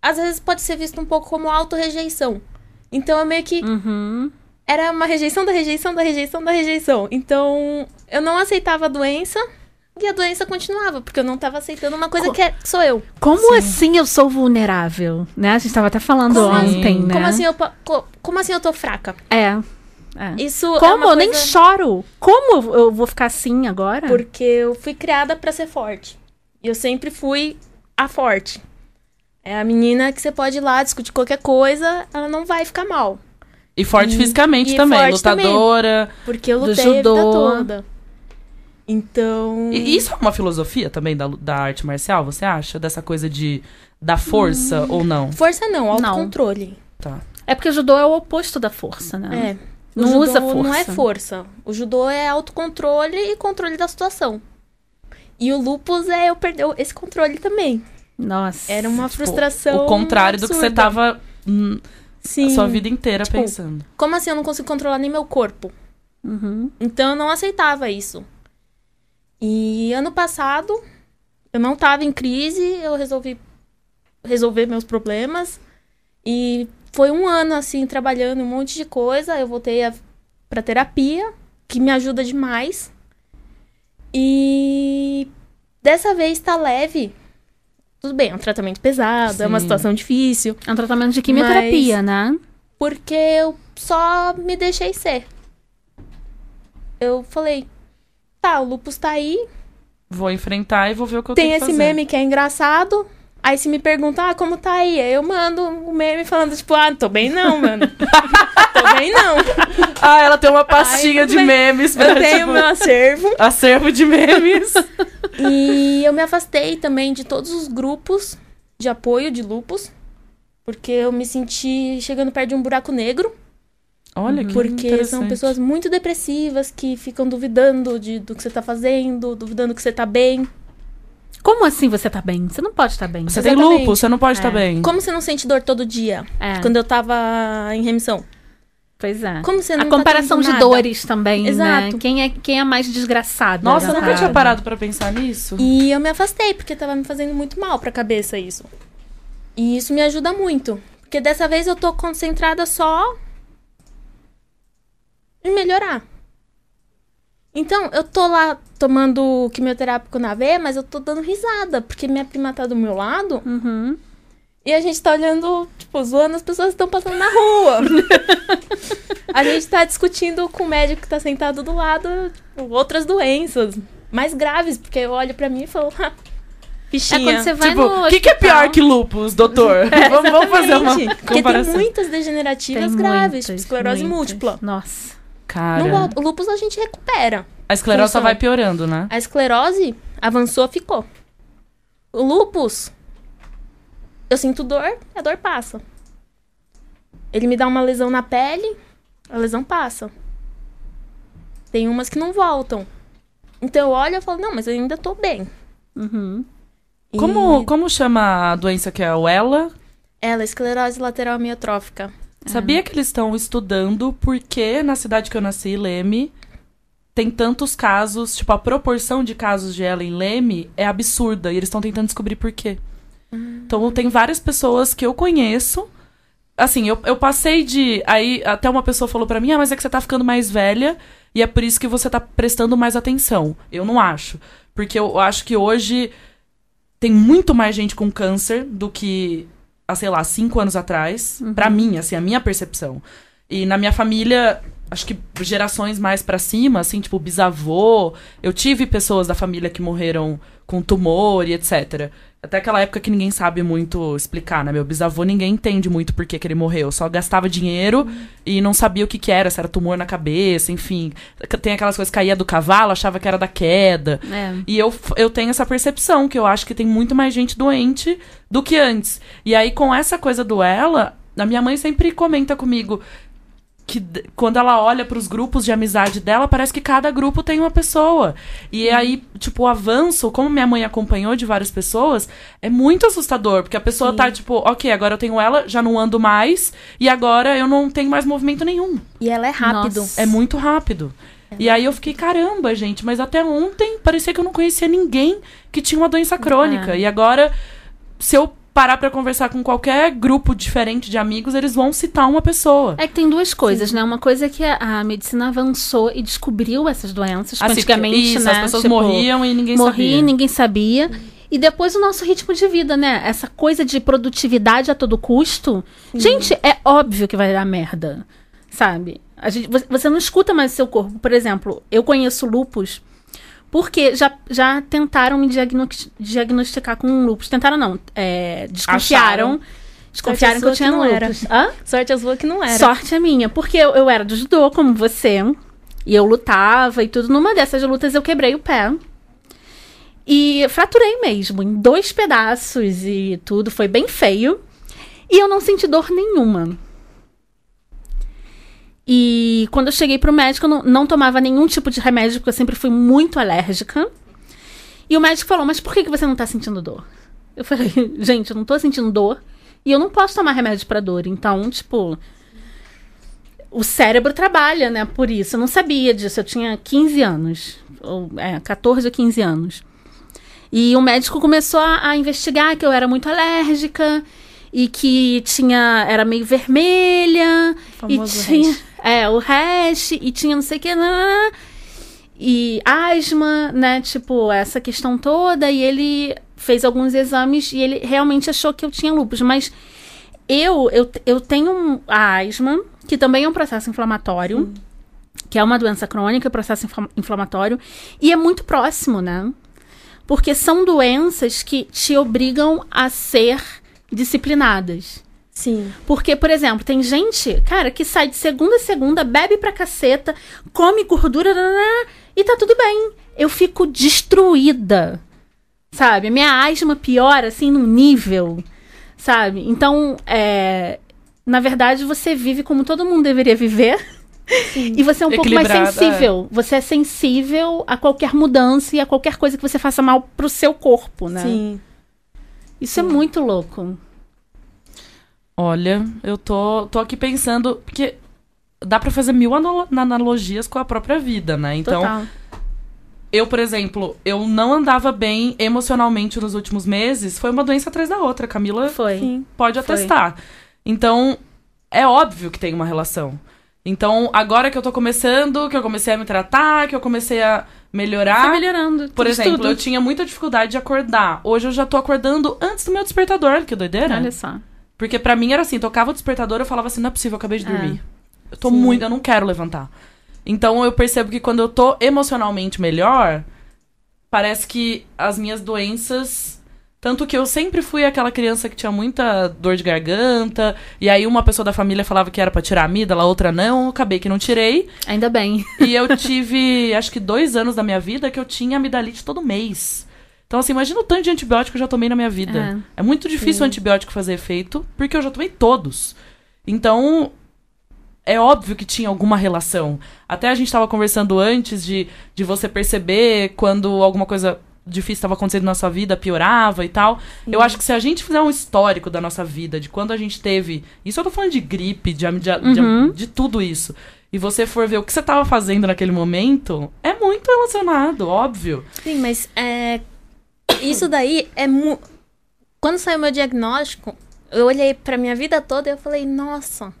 Às vezes pode ser visto um pouco como autorrejeição. Então eu meio que. Uhum. Era uma rejeição da rejeição da rejeição da rejeição. Então eu não aceitava a doença e a doença continuava, porque eu não tava aceitando uma coisa Co- que é, sou eu. Como Sim. assim eu sou vulnerável? Né? A gente tava até falando Como assim? ontem, né? Como assim eu, como assim eu tô fraca? É. é. Isso é Como? uma Eu nem coisa- choro. Como eu- vou ficar assim agora? Porque eu fui criada pra ser forte. E eu sempre fui a forte. É a menina que você pode ir lá discutir qualquer coisa, ela não vai ficar mal. E forte E- fisicamente e também, forte também. lutadora. Porque eu lutei a vida judô. toda. Então. E isso é uma filosofia também da, da arte marcial, você acha? Dessa coisa de da força ou não? Força não, Não. autocontrole. Tá. É porque o judô é o oposto da força, né? É. O Não judô usa Não é força. força. O judô é autocontrole e controle da situação. E o lupus é eu perder esse controle também. Nossa. Era uma Tipo, frustração. o contrário do que você absurda. tava hum, Sim. A sua vida inteira Tipo, pensando. Como assim eu não consigo controlar nem meu corpo? Uhum. Então eu não aceitava isso. E ano passado, eu não tava em crise, eu resolvi resolver meus problemas. E foi um ano assim, trabalhando um monte de coisa. Eu voltei a, pra terapia, que me ajuda demais. E dessa vez tá leve. Tudo bem, é um tratamento pesado, é uma Sim. situação difícil. É um tratamento de quimioterapia, né? Porque eu só me deixei ser. Eu falei, tá, o lupus tá aí, Vou enfrentar e vou ver o que eu tem tenho que esse fazer. meme que é engraçado. Aí se me perguntam, ah, como tá aí? Aí eu mando um meme falando, tipo, ah, tô bem não, mano. tô bem não. Ah, ela tem uma pastinha Ai, de bem, memes pra, Eu tenho tipo, meu acervo. acervo de memes. E eu me afastei também de todos os grupos de apoio de lupus. Porque eu me senti chegando perto de um buraco negro. Olha que Porque são pessoas muito depressivas que ficam duvidando de, do que você tá fazendo, duvidando que você tá bem. Como assim você tá bem? Você não pode estar bem. Você tem Exatamente. lupus, você não pode É. estar bem. Como você não sente dor todo dia? É, Quando eu tava em remissão. pois é. Como você não A tá comparação tendo de nada? dores também, né? Exato. Quem é, quem é mais desgraçado? Nossa, eu né? nunca tinha parado pra pensar nisso. E eu me afastei, porque tava me fazendo muito mal pra cabeça isso. E isso me ajuda muito. Porque dessa vez eu tô concentrada só em melhorar. Então, eu tô lá tomando quimioterápico na veia, mas eu tô dando risada, porque minha prima tá do meu lado Uhum. e a gente tá olhando, tipo, zoando as pessoas que estão passando na rua. a gente tá discutindo com o médico que tá sentado do lado tipo, outras doenças mais graves, porque eu olho pra mim e falo, ah, É quando você vai tipo, no o que, que é pior que lupus, doutor? vamos, vamos fazer uma Exatamente. Porque tem comparação. muitas degenerativas Tem graves, muitas, tipo esclerose muitas. múltipla. Nossa. Cara, Não volta. O lúpus a gente recupera. a esclerose só vai piorando, né? A esclerose avançou, ficou. O lúpus, eu sinto dor, a dor passa. Ele me dá uma lesão na pele, a lesão passa. Tem umas que não voltam. Então eu olho e falo, não, mas eu ainda tô bem. Uhum. E Como, como chama a doença que é o ELA? Ela, esclerose lateral amiotrófica. Sabia que eles estão estudando porque na cidade que eu nasci, Leme, tem tantos casos, tipo, a proporção de casos de ela em Leme é absurda e eles estão tentando descobrir por quê. Então tem várias pessoas que eu conheço. Assim, eu, eu passei de. Aí até uma pessoa falou pra mim: ah, mas é que você tá ficando mais velha e é por isso que você tá prestando mais atenção. Eu não acho. Porque eu acho que hoje tem muito mais gente com câncer do que, há, sei lá, cinco anos atrás. Pra mim, assim, a minha percepção. E na minha família, acho que gerações mais pra cima, assim, tipo, bisavô. Eu tive pessoas da família que morreram com tumor e etc. Até aquela época que ninguém sabe muito explicar, né? Meu bisavô, ninguém entende muito por que, que ele morreu. Só gastava dinheiro e não sabia o que, que era, se era tumor na cabeça, enfim. Tem aquelas coisas que caía do cavalo, achava que era da queda. É. E eu, eu tenho essa percepção, que eu acho que tem muito mais gente doente do que antes. E aí, com essa coisa do ela, a minha mãe sempre comenta comigo que quando ela olha pros grupos de amizade dela, parece que cada grupo tem uma pessoa. E aí, tipo, o avanço, como minha mãe acompanhou de várias pessoas, é muito assustador, porque a pessoa Sim. tá tipo, ok, agora eu tenho ela, já não ando mais, e agora eu não tenho mais movimento nenhum. E ela é rápido. Nossa. É muito rápido. E aí eu fiquei, caramba, gente, mas até ontem parecia que eu não conhecia ninguém que tinha uma doença crônica. É. E agora, se eu parar pra conversar com qualquer grupo diferente de amigos, eles vão citar uma pessoa. É que tem duas coisas, né? Uma coisa é que a, a medicina avançou e descobriu essas doenças. Assim, antigamente, isso, né? as pessoas tipo, morriam e ninguém morria, sabia. ninguém sabia. E depois o nosso ritmo de vida, né? Essa coisa de produtividade a todo custo. Gente, é óbvio que vai dar merda. Sabe? A gente, você- você não escuta mais o seu corpo. Por exemplo, eu conheço lupus porque já, já tentaram me diagno- diagnosticar com lupus. Tentaram não. é, desconfiaram. Acharam. Desconfiaram que eu tinha que não era. Hã? Sorte as sua que não era. Sorte a minha, porque eu, eu era do judô, como você, e eu lutava e tudo. Numa dessas lutas eu quebrei o pé. E fraturei mesmo, em dois pedaços e tudo. Foi bem feio. E eu não senti dor nenhuma. E quando eu cheguei pro médico, eu não, não tomava nenhum tipo de remédio, porque eu sempre fui muito alérgica. E o médico falou: Mas por que, que você não tá sentindo dor? Eu falei: Gente, eu não tô sentindo dor. E eu não posso tomar remédio pra dor. Então, tipo. O cérebro trabalha, né? Por isso. Eu não sabia disso. Eu tinha 15 anos. Ou, é, 14 ou 15 anos. E o médico começou a, a investigar que eu era muito alérgica e que tinha. Era meio vermelha. E tinha. É, o hash, e tinha não sei o que. E asma, né? Tipo, essa questão toda. E ele fez alguns exames e ele realmente achou que eu tinha lúpus. Mas eu, eu, eu tenho a asma, que também é um processo inflamatório, que é uma doença crônica, processo infla- inflamatório, e é muito próximo, né? Porque são doenças que te obrigam a ser disciplinadas. Sim. Porque, por exemplo, tem gente, cara, que sai de segunda a segunda, bebe pra caceta, come gordura e tá tudo bem. Eu fico destruída. Sabe? A minha asma piora, assim, num nível. Sabe? Então, é. Na verdade, você vive como todo mundo deveria viver. E você é um pouco mais sensível. Você é sensível a qualquer mudança e a qualquer coisa que você faça mal pro seu corpo, né? Sim. Isso é muito louco. Olha, eu tô, tô aqui pensando, porque dá pra fazer mil analo- analogias com a própria vida, né? Então, Total. eu, por exemplo, eu não andava bem emocionalmente nos últimos meses, foi uma doença atrás da outra. Camila Foi. Sim. pode Foi. atestar. Então, é óbvio que tem uma relação. Então, agora que eu tô começando, que eu comecei a me tratar, que eu comecei a melhorar. Tá melhorando. Por exemplo, tudo. eu tinha muita dificuldade de acordar. Hoje eu já tô acordando antes do meu despertador, que doideira. Olha só. Porque pra mim era assim, tocava o despertador, eu falava assim, não é possível, eu acabei de É. dormir. Eu tô Sim. muito, eu não quero levantar. Então eu percebo que quando eu tô emocionalmente melhor, parece que as minhas doenças. Tanto que eu sempre fui aquela criança que tinha muita dor de garganta, e aí uma pessoa da família falava que era pra tirar a amígdala, a outra não, acabei que não tirei. Ainda bem. E eu tive, acho que dois anos da minha vida que eu tinha amidalite todo mês. Então, assim, imagina o tanto de antibiótico que eu já tomei na minha vida. É, muito difícil o antibiótico fazer efeito, porque eu já tomei todos. Então, é óbvio que tinha alguma relação. Até a gente estava conversando antes de, de você perceber quando alguma coisa difícil estava acontecendo na sua vida, piorava e tal. Eu acho que se a gente fizer um histórico da nossa vida, de quando a gente teve. Isso eu tô falando de gripe, de, de, de- Uhum. de tudo isso. E você for ver o que você tava fazendo naquele momento, é muito relacionado, óbvio. Sim, mas é, isso daí é mu... Quando saiu meu diagnóstico, eu olhei pra minha vida toda e eu falei, nossa,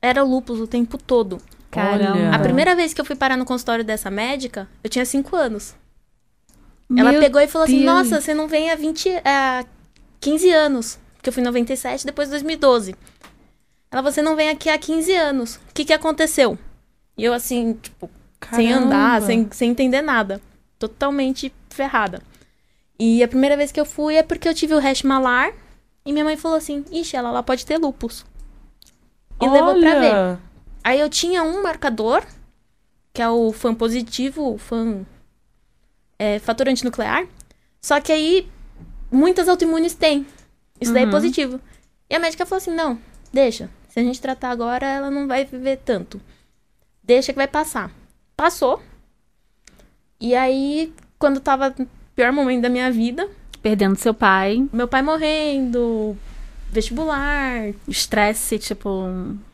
era lúpus o tempo todo. Caramba. A primeira vez que eu fui parar no consultório dessa médica, eu tinha 5 anos. Ela Meu pegou e falou assim: Deus. Nossa, você não vem há 20, há 15 anos. Porque eu fui em 97, depois 2012. Ela, você não vem aqui há 15 anos. O que, que aconteceu? E eu, assim, tipo, sem andar, Caramba. sem, sem entender nada. Totalmente ferrada. E a primeira vez que eu fui é porque eu tive o hash malar. E minha mãe falou assim: Ixi, ela lá pode ter lupus. E levou pra ver. Olha! Aí eu tinha um marcador, que é o FAM positivo, o FAM é, fator antinuclear. Só que aí muitas autoimunes têm. Isso daí é Uhum. positivo. E a médica falou assim: não, deixa. Se a gente tratar agora, ela não vai viver tanto. Deixa que vai passar. Passou. E aí, quando tava pior momento da minha vida, Perdendo seu pai, meu pai morrendo, vestibular, estresse, tipo,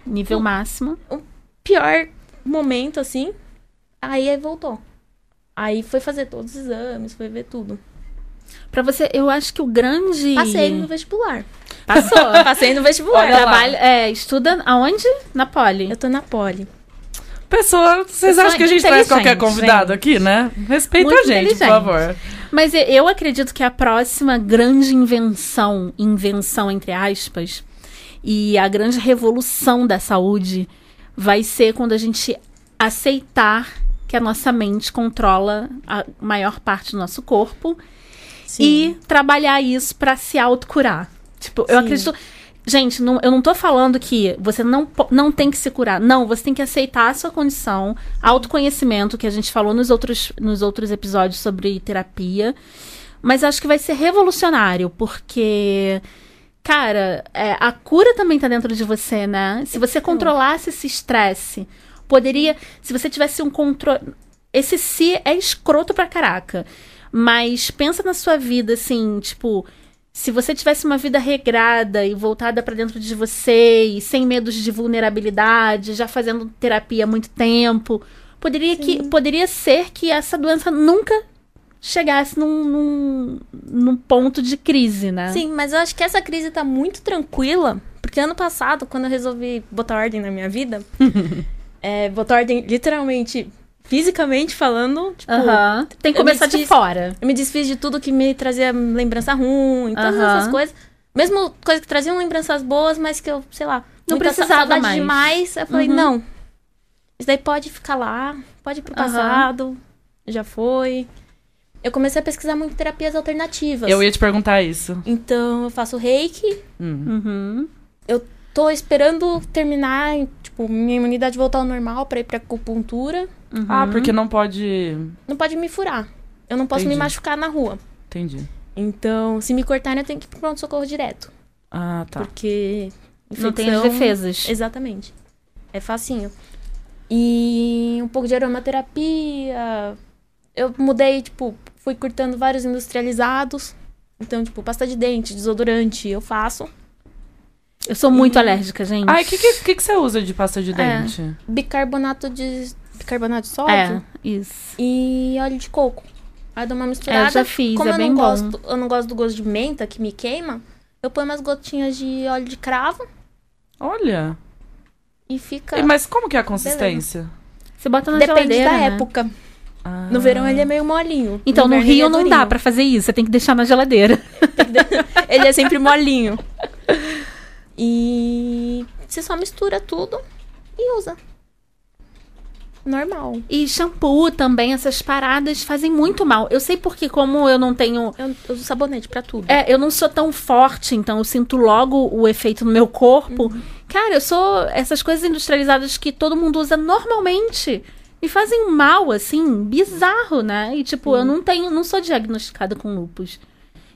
nível máximo. pior momento, assim. Aí, aí voltou. Aí foi fazer todos os exames, foi ver tudo. Pra você, eu acho que o grande. Passei no vestibular. Passou. Passei no vestibular. Trabalho, é, estuda aonde? Na Poli. Eu tô na poli. Pessoa, vocês Pessoa acham que a gente traz qualquer convidado aqui, né? Respeita Muito a gente, por favor. Mas eu acredito que a próxima grande invenção, invenção entre aspas, e a grande revolução da saúde vai ser quando a gente aceitar que a nossa mente controla a maior parte do nosso corpo e trabalhar isso pra se autocurar. Tipo, eu Sim. acredito. Gente, não- eu não tô falando que você não, não tem que se curar. Não, você tem que aceitar a sua condição, autoconhecimento, que a gente falou nos outros, nos outros episódios sobre terapia. Mas acho que vai ser revolucionário, porque. Cara, é, a cura também tá dentro de você, né? Se você controlasse esse estresse, poderia. Se você tivesse um controle. Esse si é escroto pra caraca. Mas pensa na sua vida, assim, tipo. Se você tivesse uma vida regrada e voltada pra dentro de você e sem medos de vulnerabilidade, já fazendo terapia há muito tempo, poderia, que, poderia ser que essa doença nunca chegasse num, num, num ponto de crise, né? Sim, mas eu acho que essa crise tá muito tranquila, porque ano passado, quando eu resolvi botar ordem na minha vida, é, botar ordem literalmente, fisicamente falando, tipo. Tem que eu me começar de desfiz- fora. eu me desfiz de tudo que me trazia lembrança ruim, todas essas coisas. Mesmo coisas que traziam lembranças boas, mas que eu, sei lá, Não precisava mais. demais. Eu falei, Uhum. não. Isso daí pode ficar lá, pode ir pro passado, já foi. Eu comecei a pesquisar muito terapias alternativas. Eu ia te perguntar isso. Então, eu faço reiki, Hum. Tô esperando terminar, tipo, minha imunidade voltar ao normal pra ir pra acupuntura. Uhum. Ah, porque não pode. Não pode me furar. Eu não posso Entendi. me machucar na rua. Entendi. Então, se me cortarem, eu tenho que ir pro pronto-socorro direto. Ah, tá. Porque. Não tem as infecção- defesas. Exatamente. É facinho. E um pouco de aromaterapia. Eu mudei, tipo, fui cortando vários industrializados. Então, tipo, pasta de dente, desodorante, eu faço. Eu sou muito alérgica, gente. Ai, o que, que, que, que você usa de pasta de É. dente? Bicarbonato de. Bicarbonato de sódio É, isso. e óleo de coco. Aí eu dou uma É, misturada. eu já fiz, Como é eu bem não bom. gosto, eu não gosto do gosto de menta que me queima, eu ponho umas gotinhas de óleo de cravo Olha. e fica. E, Mas como que é a consistência? Você bota na Depende geladeira, da né? época. Ah. No verão ele é meio molinho. Então, no ele Rio é não dá pra fazer isso. Você tem que deixar na geladeira. Ele é sempre molinho. E você só mistura tudo e usa. Normal. E shampoo também, essas paradas fazem muito mal. Eu sei porque, como eu não tenho. Eu uso sabonete pra tudo. É, eu não sou tão forte, então eu sinto logo o efeito no meu corpo. Uhum. Cara, eu sou. Essas coisas industrializadas que todo mundo usa normalmente me fazem mal, assim, bizarro, né? E, tipo, eu não tenho. Não sou diagnosticada com lupus.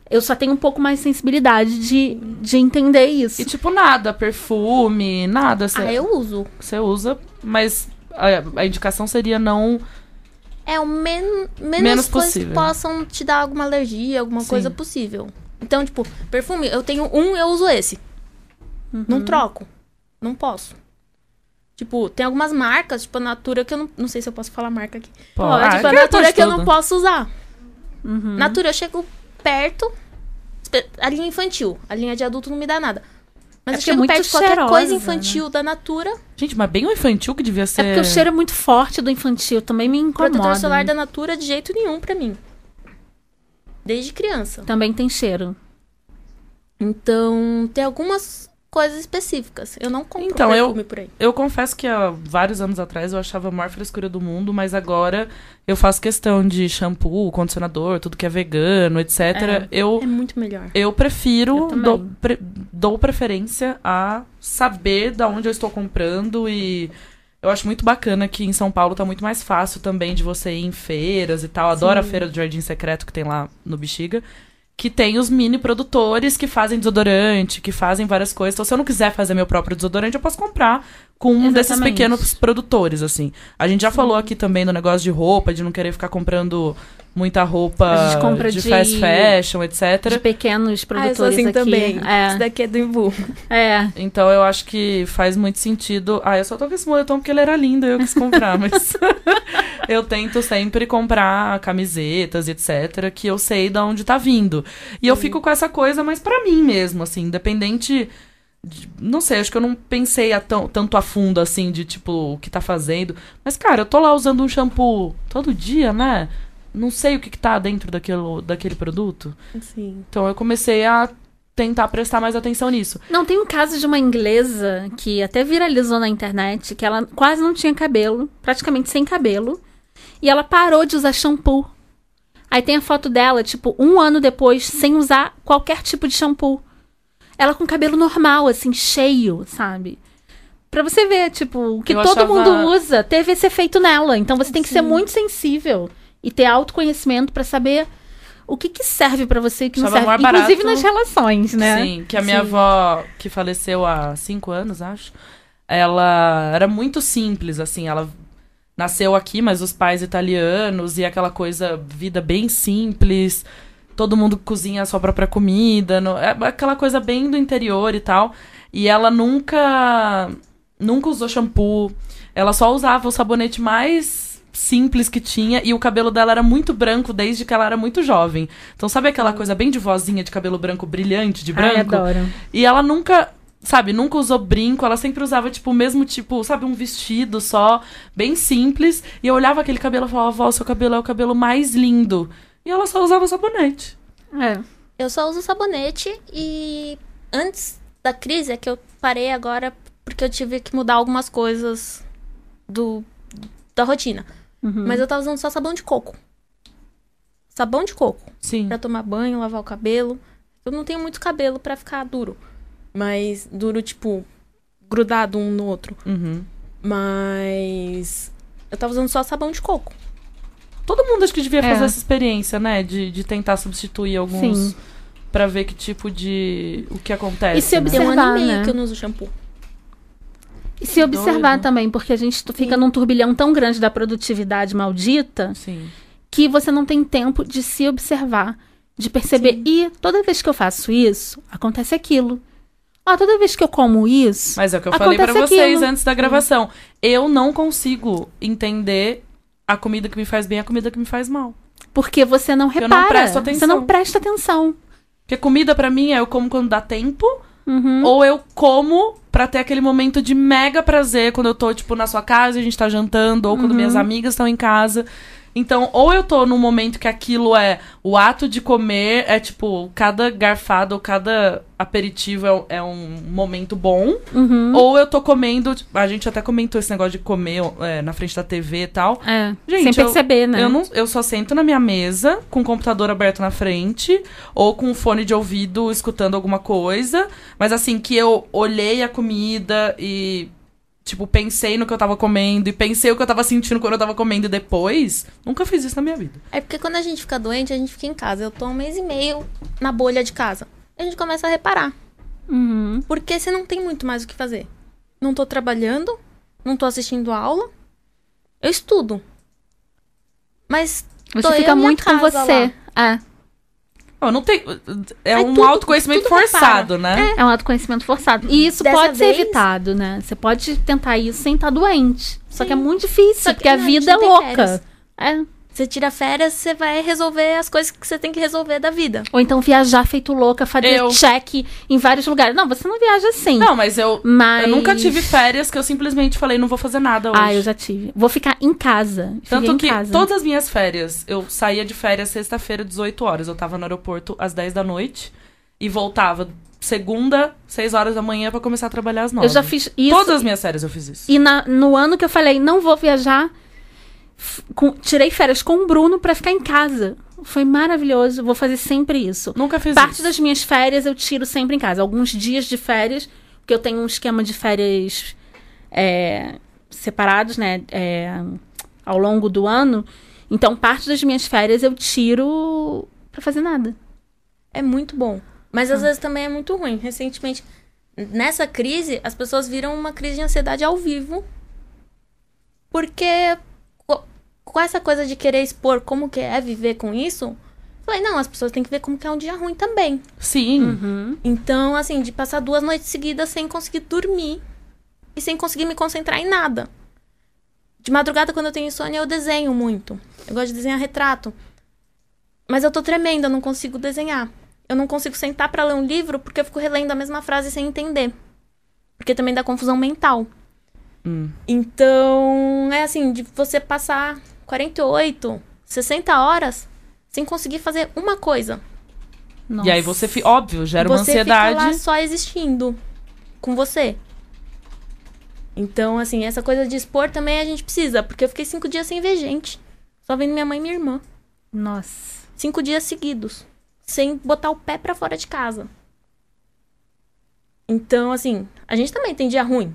Eu só tenho um pouco mais sensibilidade de, de entender isso. E tipo, nada, perfume, nada. Você Ah, eu uso. você usa, mas a, a indicação seria não. É o men menos, Menos coisas que possível. possam te dar alguma alergia, alguma Sim. coisa possível. Então, tipo, perfume, eu tenho um, eu uso esse. Não troco. Não posso. Tipo, tem algumas marcas, tipo a Natura, que eu não, não sei se eu posso falar marca aqui. Pô, Tipo, ah, a que Natura pode que eu não posso usar. Uhum. Natura, eu chego perto. espe- A linha infantil. A linha de adulto não me dá nada. Mas É eu é chego muito perto de qualquer cheirosa, coisa né? infantil da Natura. Gente, mas bem o infantil que devia ser. É porque o cheiro é muito forte do infantil, também me incomoda. Protetor solar da Natura de jeito nenhum pra mim. Desde criança. Também tem cheiro. Então, tem algumas coisas específicas. Eu não compro Então, eu- perfume por aí. Eu confesso que há vários anos atrás eu achava a maior frescura do mundo, mas agora eu faço questão de shampoo, condicionador, tudo que é vegano, etc. Eu, É muito melhor. eu prefiro, Eu dou, pre- dou preferência a saber da onde eu estou comprando e eu acho muito bacana que em São Paulo tá muito mais fácil também de você ir em feiras e tal. Adoro a Sim. feira do Jardim Secreto que tem lá no Bexiga. Que tem os mini produtores que fazem desodorante, que fazem várias coisas. Então, se eu não quiser fazer meu próprio desodorante, eu posso comprar com um desses Exatamente. pequenos produtores, assim. A gente já falou aqui também do negócio de roupa, de não querer ficar comprando muita roupa A gente compra de, de- fast fashion, etc. De pequenos Ah, eu sou produtores assim aqui. também. Isso É, daqui é do Imbu. é. Então eu acho que faz muito sentido. Ah, eu só tô com esse moletom porque ele era lindo, eu quis comprar, mas eu tento sempre comprar camisetas, etc, que eu sei de onde tá vindo. E eu fico com essa coisa, mas pra mim mesmo, assim, independente de- não sei, acho que eu não pensei a tão- tanto a fundo assim de tipo o que tá fazendo. Mas cara, eu tô lá usando um shampoo todo dia, né? Não sei o que, que tá dentro daquele, daquele produto. Sim. Então eu comecei a tentar prestar mais atenção nisso. Não, tem um caso de uma inglesa que até viralizou na internet, que ela quase não tinha cabelo, praticamente sem cabelo, e ela parou de usar shampoo. Aí tem a foto dela, tipo, um ano depois, sem usar qualquer tipo de shampoo. Ela com cabelo normal, assim, cheio, sabe? Pra você ver, tipo, o que Eu todo achava- mundo usa teve esse efeito nela. Então você tem que ser Sim. muito sensível e ter autoconhecimento pra saber o que, que serve pra você e o que não Achava serve. mais Inclusive barato- nas relações, né? Sim, que a minha Sim. avó, que faleceu há cinco anos, acho, ela era muito simples, assim, ela nasceu aqui, mas os pais italianos e aquela coisa, vida bem simples. Todo mundo cozinha a sua própria comida, no- é aquela coisa bem do interior e tal. E ela nunca nunca usou shampoo. Ela só usava o sabonete mais simples que tinha e o cabelo dela era muito branco desde que ela era muito jovem. Então sabe aquela coisa bem de vozinha de cabelo branco brilhante de Ai, branco? adoro. E ela nunca, sabe, nunca usou brinco, ela sempre usava, tipo, o mesmo tipo, sabe, um vestido só, bem simples. E eu olhava aquele cabelo e falava, vó, seu cabelo é o cabelo mais lindo. E ela só usava sabonete. É. Eu só uso sabonete e antes da crise é que eu parei agora porque eu tive que mudar algumas coisas do da rotina. Uhum. Mas eu tava usando só sabão de coco. Sabão de coco Sim. Pra tomar banho, lavar o cabelo. Eu não tenho muito cabelo pra ficar duro, mas duro tipo grudado um no outro. Uhum. Mas eu tava usando só sabão de coco. Todo mundo acho que devia É. fazer essa experiência, né? De, de tentar substituir alguns. Sim. Pra ver que tipo de. o que acontece. E se né? Tem um ano Observar, e meio né? que eu não uso shampoo. E se observar Doido. também, porque a gente fica Sim. num turbilhão tão grande da produtividade maldita Sim. que você não tem tempo de se observar, de perceber. Sim. E toda vez que eu faço isso, acontece aquilo. Ah, toda vez que eu como isso. Mas é o que eu falei pra Acontece vocês aquilo. antes da gravação. Eu não consigo entender a comida que me faz bem e a comida que me faz mal. Porque você não Eu repara. não presto Você atenção. não presta atenção. Porque comida pra mim é eu como quando dá tempo, Uhum. ou eu como pra ter aquele momento de mega prazer quando eu tô, tipo, na sua casa e a gente tá jantando, ou quando Uhum. minhas amigas estão em casa. Então, ou eu tô num momento que aquilo é o ato de comer, é tipo, cada garfada ou cada aperitivo é, é um momento bom. Uhum. Ou eu tô comendo. tipo, A gente até comentou esse negócio de comer é, na frente da TV e tal. É, Gente, sem eu- perceber, né? Eu, não, eu só sento na minha mesa, com o computador aberto na frente, ou com um fone de ouvido escutando alguma coisa. Mas assim, que eu olhei a comida e, tipo, pensei no que eu tava comendo e pensei o que eu tava sentindo quando eu tava comendo depois. Nunca fiz isso na minha vida. É porque quando a gente fica doente, a gente fica em casa. Eu tô um mês e meio na bolha de casa. A gente começa a reparar. Uhum. Porque você não tem muito mais o que fazer. Não tô trabalhando, não tô assistindo aula. Eu estudo. Mas Você Tô eu fica minha muito com casa você. É. Eu não tenho. É Aí um tudo- autoconhecimento forçado, né? É um autoconhecimento forçado. E isso Dessa pode ser vez- evitado, né? Você pode tentar isso sem estar doente. Só que é muito difícil, Só que porque a não, a vida é não tem louca. férias. É. você tira férias, você vai resolver as coisas que você tem que resolver da vida. Ou então viajar feito louca, fazer Eu- check em vários lugares. Não, você não viaja assim. Não, mas eu. Mas... Eu nunca tive férias que eu simplesmente falei, não vou fazer nada hoje. Ah, eu já tive. Vou ficar em casa. Tanto em que casa. todas as minhas férias, eu saía de férias sexta-feira, 18 horas. Eu tava no aeroporto às 10 da noite e voltava segunda, 6 horas da manhã pra começar a trabalhar às 9. Eu já fiz isso. Todas as minhas férias eu fiz isso. E na- no ano que eu falei, não vou viajar, com- tirei férias com o Bruno pra ficar em casa. Foi maravilhoso. Vou fazer sempre isso. Nunca fiz Parte isso. das minhas férias eu tiro sempre em casa. Alguns dias de férias, porque eu tenho um esquema de férias é, separados, né? é, ao longo do ano. Então, parte das minhas férias eu tiro pra fazer nada. É muito bom. Mas às vezes também é muito ruim. Recentemente, nessa crise, as pessoas viram uma crise de ansiedade ao vivo. Porque com essa coisa de querer expor como que é viver com isso, falei, não, as pessoas têm que ver como que é um dia ruim também. Sim. Uhum. Então, assim, de passar duas noites seguidas sem conseguir dormir e sem conseguir me concentrar em nada. De madrugada, quando eu tenho insônia, eu desenho muito. Eu gosto de desenhar retrato. Mas eu tô tremenda, eu não consigo desenhar. Eu não consigo sentar pra ler um livro porque eu fico relendo a mesma frase sem entender. Porque também dá confusão mental. Hum. Então, é assim, de você passar 48, 60 horas sem conseguir fazer uma coisa. E aí você, óbvio, gera uma você ansiedade. lá só existindo com você. Então, assim, essa coisa de expor também a gente precisa, porque eu fiquei cinco dias sem ver gente. Só vendo minha mãe e minha irmã. Nossa. Cinco dias seguidos. Sem botar o pé pra fora de casa. Então, assim, a gente também tem dia ruim.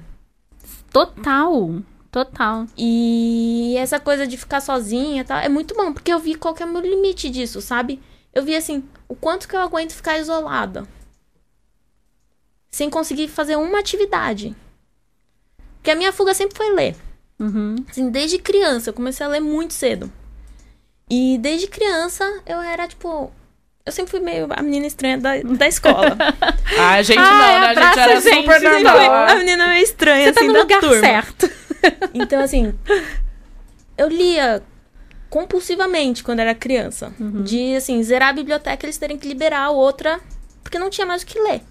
Total. Total. E essa coisa de ficar sozinha e tal, é muito bom, porque eu vi qual que é o meu limite disso, sabe? Eu vi assim, o quanto que eu aguento ficar isolada. Sem conseguir fazer uma atividade. Porque a minha fuga sempre foi ler. Uhum. Assim, desde criança, eu comecei a ler muito cedo. E desde criança eu era, tipo, Eu sempre fui meio a menina estranha da, da escola. Ah, a gente Ai, não, né? A gente abraça, era gente. super normal. a menina meio estranha, Você tá assim, no da lugar turma. certo. Então, assim, eu lia compulsivamente quando era criança. Uhum. De, assim, zerar a biblioteca, eles terem que liberar a outra, porque não tinha mais o que ler.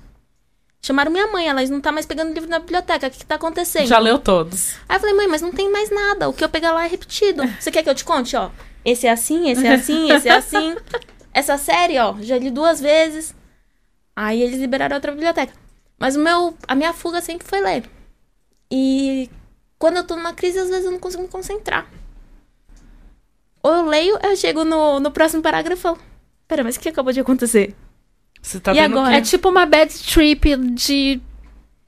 Chamaram minha mãe, ela não tá mais pegando livro na biblioteca, o que, que tá acontecendo? Já leu todos. Aí eu falei, mãe, mas não tem mais nada, o que eu pegar lá é repetido. Você quer que eu te conte, ó? Esse é assim, esse é assim, esse é assim. Essa série, ó, já li duas vezes. Aí eles liberaram outra biblioteca. Mas o meu, a minha fuga sempre foi ler. E quando eu tô numa crise, às vezes eu não consigo me concentrar. Ou eu leio, eu chego no, no próximo parágrafo e falo, pera, mas o que acabou de acontecer? Você tá E agora? É tipo uma bad trip de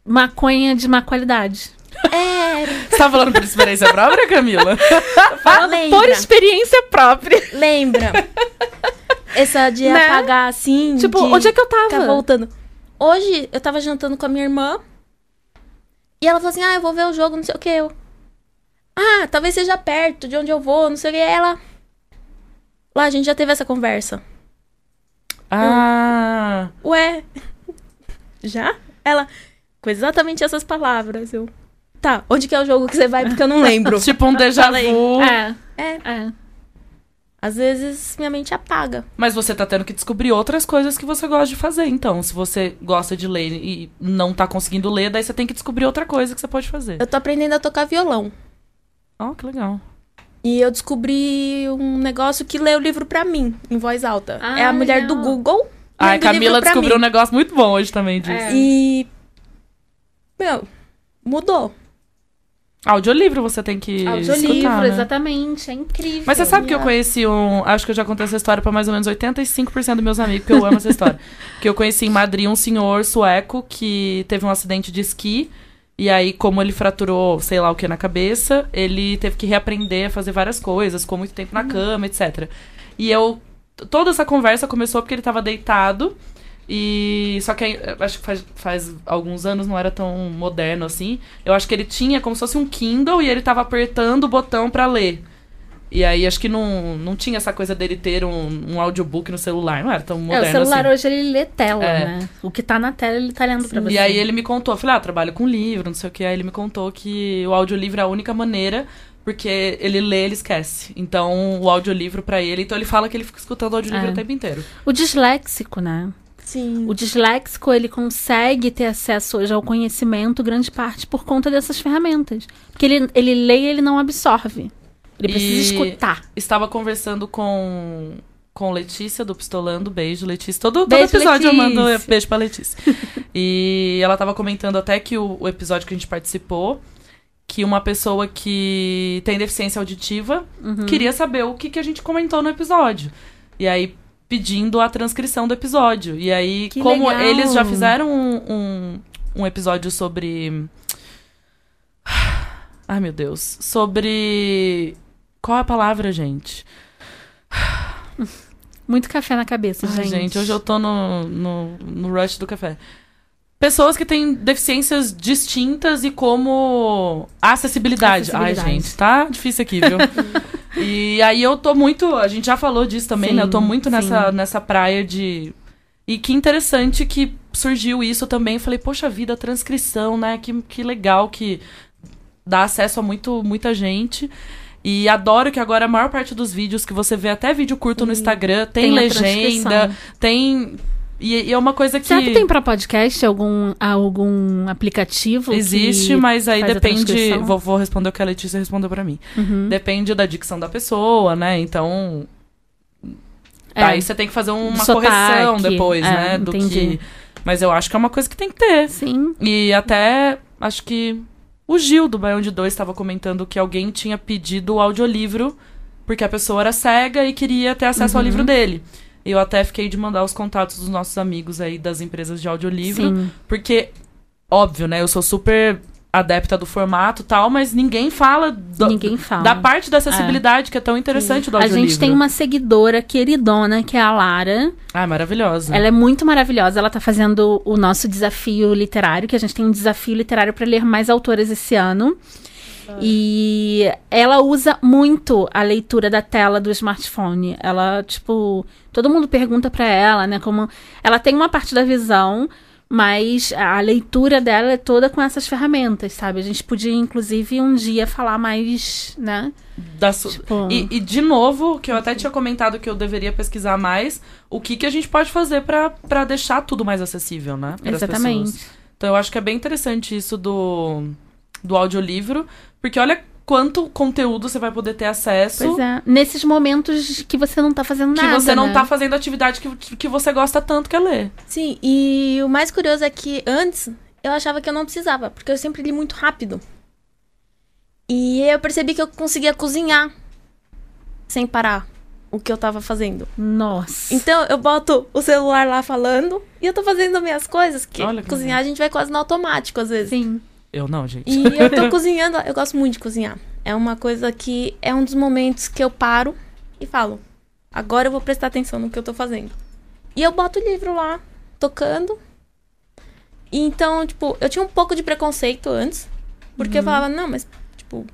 maconha de má qualidade. É, Você tá falando por experiência própria, Camila? lembra, Por experiência própria. lembra. Essa de Né? apagar assim, Tipo, de... onde é que eu tava? voltando. Hoje, eu tava jantando com a minha irmã. E ela falou assim: Ah, eu vou ver o jogo, não sei o que. Eu. Ah, talvez seja perto de onde eu vou, não sei o que. Ela. Lá, a gente já teve essa conversa. Ah. Ué. Já? Ela. Com exatamente essas palavras. Eu. Tá, onde que é o jogo que você vai? Porque eu não lembro. Tipo um déjà vu. É, é, é. Às vezes minha mente apaga. Mas você tá tendo que descobrir outras coisas que você gosta de fazer. Então, se você gosta de ler e não tá conseguindo ler, daí você tem que descobrir outra coisa que você pode fazer. Eu tô aprendendo a tocar violão. Oh, que legal. E eu descobri um negócio que lê o livro pra mim, em voz alta. Ah, é a mulher legal. do Google. O livro Camila descobriu um mim. negócio muito bom hoje também disso. É. E. Meu, mudou. Audiolivro você tem que Audiolivro, escutar, né? exatamente. É incrível. Mas você sabe que eu conheci um. Acho que eu já contei essa história pra mais ou menos 85% dos meus amigos, porque eu amo essa história. que eu conheci em Madrid um senhor sueco que teve um acidente de esqui. E aí, como ele fraturou, sei lá o que na cabeça, ele teve que reaprender a fazer várias coisas, ficou muito tempo na cama, etc. E eu. Toda essa conversa começou porque ele tava deitado. E. Só que acho que faz, faz alguns anos não era tão moderno assim. Eu acho que ele tinha como se fosse um Kindle e ele tava apertando o botão pra ler. E aí acho que não, não tinha essa coisa dele ter um, um audiobook no celular. Não era tão É, moderno o celular assim. hoje ele lê tela, É. né? O que tá na tela ele tá lendo pra você. E aí ele me contou, eu falei, ah, eu trabalho com livro, não sei o que. Aí ele me contou que o audiolivro é a única maneira, porque ele lê, ele esquece. Então, o audiolivro pra ele, então ele fala que ele fica escutando o audiolivro É. o tempo inteiro. O disléxico, né? Sim. O disléxico, ele consegue ter acesso hoje ao conhecimento, grande parte, por conta dessas ferramentas. Porque ele, ele lê e ele não absorve. Ele precisa E- escutar. Estava conversando com, com Letícia do Pistolando, beijo, Letícia. Todo, todo Beijo, episódio eu mando Letícia. beijo pra Letícia. e ela tava comentando até que o, o episódio que a gente participou, que uma pessoa que tem deficiência auditiva Uhum. queria saber o que, que a gente comentou no episódio. E aí, pedindo a transcrição do episódio. E aí, Que como legal. eles já fizeram um, um, um episódio sobre. Ai, meu Deus. Sobre. Qual é a palavra, gente? Muito café na cabeça, Ai, gente. gente, hoje eu tô no, no, no rush do café. Pessoas que têm deficiências distintas e como acessibilidade. Acessibilidade. Ai, gente, tá difícil aqui, viu? e aí eu tô muito. A gente já falou disso também, Sim, né? Eu tô muito nessa, sim. nessa praia de. E que interessante que surgiu isso também. Falei, poxa vida, transcrição, né? Que, que legal que dá acesso a muito, muita gente. E adoro que agora a maior parte dos vídeos que você vê, até vídeo curto no Instagram, tem, Tem legenda, tem. E, e é uma coisa que. Será que tem pra podcast algum, algum aplicativo? Existe, mas aí depende. Vou, vou responder o que a Letícia respondeu pra mim. Uhum. Depende da dicção da pessoa, né? Então. É. Aí você tem que fazer uma Sotaque, correção depois, é, né? Do entendi. que. Mas eu acho que é uma coisa que tem que ter. Sim. E até acho que o Gil do Baião de Dois estava comentando que alguém tinha pedido o audiolivro porque a pessoa era cega e queria ter acesso Uhum. ao livro dele. Eu até fiquei de mandar os contatos dos nossos amigos aí das empresas de audiolivro. Sim. Porque, óbvio, né? Eu sou super adepta do formato e tal, mas ninguém fala, do- Ninguém fala. da parte da acessibilidade que é tão interessante do A audiolivro. gente tem uma seguidora queridona, que é a Lara. Ah, maravilhosa. Ela é muito maravilhosa. Ela tá fazendo o nosso desafio literário, que a gente tem um desafio literário para ler mais autoras esse ano. E ela usa muito a leitura da tela do smartphone. Ela, tipo, todo mundo pergunta pra ela, né, como ela tem uma parte da visão, mas a leitura dela é toda com essas ferramentas, sabe? A gente podia inclusive um dia falar mais, né? Da su- Tipo, E, e, de novo, que eu até tinha comentado que eu deveria pesquisar mais, o que, que a gente pode fazer pra pra deixar tudo mais acessível, né? Exatamente. pessoas. Então eu acho que é bem interessante isso do, do audiolivro, porque olha quanto conteúdo você vai poder ter acesso Pois é. Nesses momentos que você não tá fazendo que nada. você não né? tá fazendo atividade que, que você gosta tanto que é ler. Sim, e o mais curioso é que antes eu achava que eu não precisava, porque eu sempre li muito rápido. E eu percebi que eu conseguia cozinhar sem parar o que eu tava fazendo. Nossa. Então eu boto o celular lá falando e eu tô fazendo minhas coisas, que Olha que cozinhar a gente vai quase no automático às vezes. Sim. Eu não, gente. E eu tô cozinhando, eu gosto muito de cozinhar. É uma coisa que é um dos momentos que eu paro e falo: agora eu vou prestar atenção no que eu tô fazendo. E eu boto o livro lá, tocando. E então, tipo, eu tinha um pouco de preconceito antes, porque eu falava: não, mas, tipo,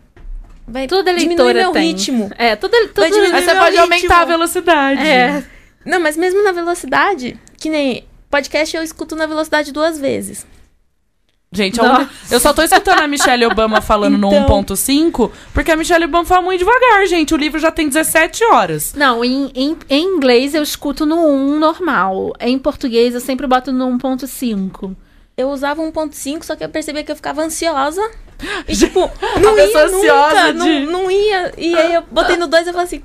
vai Toda diminuir meu tem. ritmo. É, toda, toda... Vai diminuir Aí você meu pode ritmo. aumentar a velocidade. É. Não, mas mesmo na velocidade, que nem podcast eu escuto na velocidade duas vezes. Gente, única- eu só tô escutando a Michelle Obama falando no Então. 1.5, porque a Michelle Obama fala muito devagar, gente. O livro já tem 17 horas. Não, em, em, em inglês eu escuto no 1 normal. Em português eu sempre boto no 1.5. Eu usava 1.5, só que eu percebia que eu ficava ansiosa. E, tipo, não ia ansiosa nunca, de- não, não ia. E aí eu botei no 2 e eu falei assim,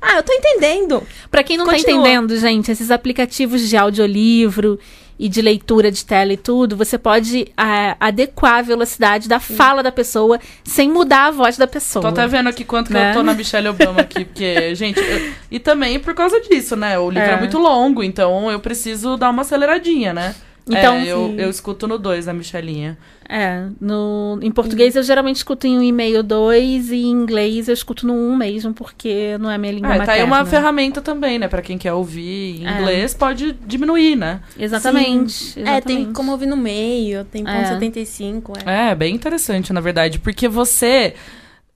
ah, eu tô entendendo. Pra quem não tá Continua. entendendo, gente, esses aplicativos de audiolivro e de leitura de tela e tudo, você pode ah, adequar a velocidade da fala da pessoa sem mudar a voz da pessoa. Tô até vendo aqui quanto que Né? eu tô na Michelle Obama aqui, porque, gente, eu- e também por causa disso, né? O livro é. É. muito longo, então eu preciso dar uma aceleradinha, né? Então, é, eu, eu escuto no 2 a Michelinha. É, no, em português eu geralmente escuto em um e-mail dois e em inglês eu escuto no um mesmo, porque não é minha língua Ah, tá materna. aí uma ferramenta também, né? Pra quem quer ouvir em É. inglês, pode diminuir, né? Exatamente. É, tem exatamente. como ouvir no meio, tem ponto É. 75. É. É, bem interessante, na verdade, porque você.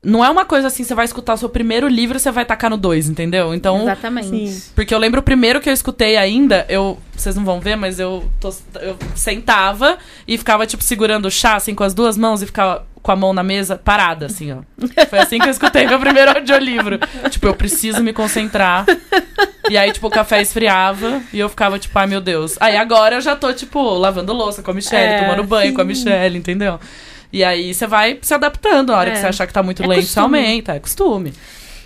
Não é uma coisa assim, você vai escutar o seu primeiro livro e você vai tacar no 2, entendeu? Então, Exatamente. Sim. Porque eu lembro o primeiro que eu escutei ainda, eu. Vocês não vão ver, mas eu, tô- eu sentava e ficava, tipo, segurando o chá, assim, com as duas mãos e ficava com a mão na mesa, parada, assim, ó. Foi assim que eu escutei meu primeiro audiolivro. tipo, eu preciso me concentrar. E aí, tipo, o café esfriava e eu ficava, tipo, ai meu Deus. Aí agora eu já tô, tipo, lavando louça com a Michelle, É, tomando banho com a sim. Michelle, entendeu? E aí você vai se adaptando. A hora É. que você achar que tá muito É lento, você costume. aumenta. É costume.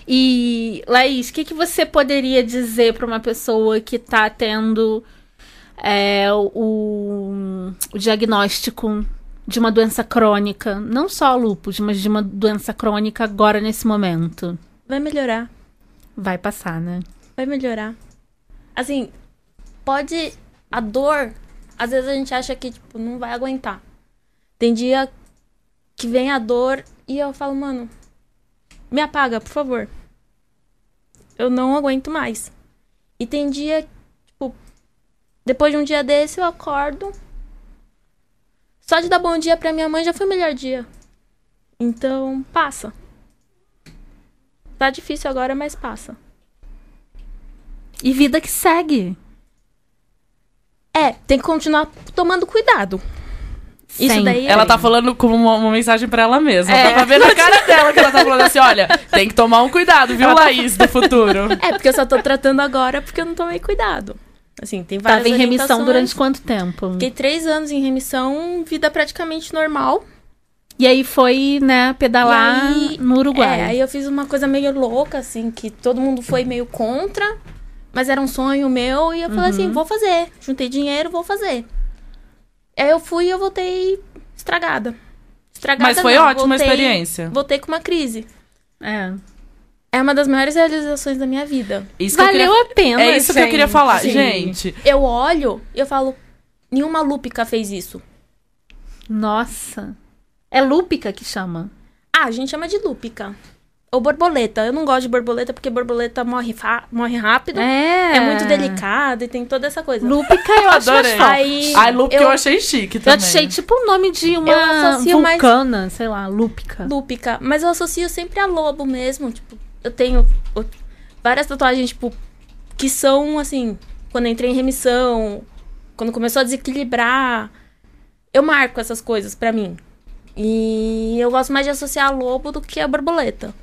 E, Laís, o que, que você poderia dizer para uma pessoa que tá tendo é, o, o diagnóstico de uma doença crônica? Não só lúpus, mas de uma doença crônica agora nesse momento. Vai melhorar. Vai passar, né? Vai melhorar. Assim, pode. A dor, às vezes a gente acha que, tipo, não vai aguentar. Tem dia que vem a dor e eu falo, mano, me apaga, por favor. Eu não aguento mais. E tem dia, tipo, depois de um dia desse eu acordo. Só de dar bom dia pra minha mãe já foi o melhor dia. Então, passa. Tá difícil agora, mas passa. E vida que segue. É, tem que continuar tomando cuidado. Isso Sempre. daí é- Ela tá falando como uma, uma mensagem pra ela mesma. É. Dá pra ver na cara dela que ela tá falando assim: olha, tem que tomar um cuidado, viu, Laís, do futuro. É, porque eu só tô tratando agora porque eu não tomei cuidado. Assim, tem várias Tava em remissão durante quanto tempo? Fiquei três anos em remissão, vida praticamente normal. E aí foi, né, pedalar aí- no Uruguai. É, aí eu fiz uma coisa meio louca, assim, que todo mundo foi meio contra, mas era um sonho meu, e eu falei Uhum. assim, vou fazer. Juntei dinheiro, vou fazer. Aí eu fui e eu voltei estragada. Estragada Mas foi não, ótima a voltei- experiência. Voltei com uma crise. É. É uma das maiores realizações da minha vida. Isso Valeu queria- a pena. É isso que eu queria gente. falar. Sim. Gente, Eu olho e eu falo, nenhuma lúpica fez isso. Nossa. É lúpica que chama. Ah, a gente chama de lúpica. Ou borboleta. Eu não gosto de borboleta porque borboleta morre, morre rápido. É. É muito delicado e tem toda essa coisa. Lúpica eu Adorei. Aí, Ai, Lupe, eu... eu- achei chique Eu também. achei tipo o nome de uma Eu associo mais- vulcana, sei lá, lúpica. Lúpica. Mas eu associo sempre a lobo mesmo. Tipo, eu tenho várias tatuagens, tipo, que são assim, quando eu entrei em remissão, quando começou a desequilibrar. Eu marco essas coisas pra mim. E eu gosto mais de associar a lobo do que a borboleta.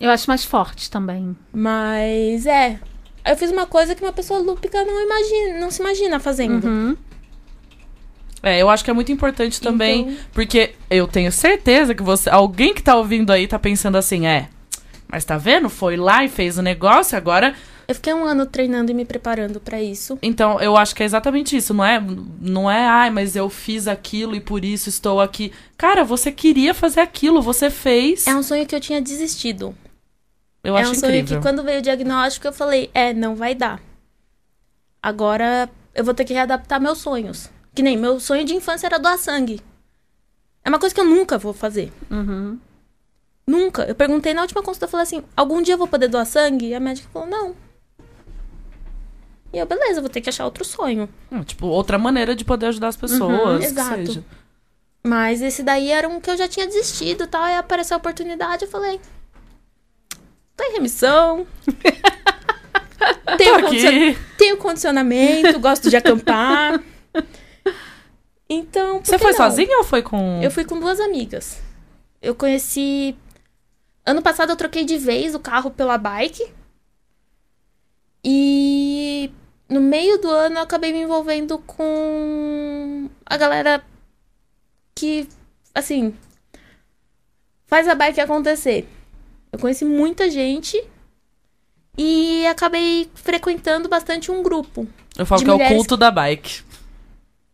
Eu acho mais forte também. Mas é. Eu fiz uma coisa que uma pessoa lúpica não imagina, não se imagina fazendo. Uhum. É, eu acho que é muito importante também, Então- porque eu tenho certeza que você, alguém que tá ouvindo aí tá pensando assim, é, mas tá vendo? Foi lá e fez o negócio, agora Eu fiquei um ano treinando e me preparando pra isso. Então, eu acho que é exatamente isso, não é? Não é, ai, mas eu fiz aquilo e por isso estou aqui. Cara, você queria fazer aquilo, você fez. É um sonho que eu tinha desistido. Eu é acho um sonho incrível. que quando veio o diagnóstico eu falei, é, não vai dar. Agora eu vou ter que readaptar meus sonhos. Que nem meu sonho de infância era doar sangue. É uma coisa que eu nunca vou fazer. Uhum. Nunca. Eu perguntei na última consulta, eu falei assim, algum dia eu vou poder doar sangue? E a médica falou, não. E eu, beleza, vou ter que achar outro sonho. Hum, tipo, outra maneira de poder ajudar as pessoas. Uhum, exato. seja. Mas esse daí era um que eu já tinha desistido e tal. Aí apareceu a oportunidade, eu falei. Tô em remissão. Tenho, condicion- tenho condicionamento, gosto de acampar. Então. Você foi não? sozinha ou foi com. Eu fui com duas amigas. Eu conheci. Ano passado eu troquei de vez o carro pela bike. E no meio do ano eu acabei me envolvendo com a galera que, assim, faz a bike acontecer. Eu conheci muita gente e acabei frequentando bastante um grupo. Eu falo que é o culto da bike.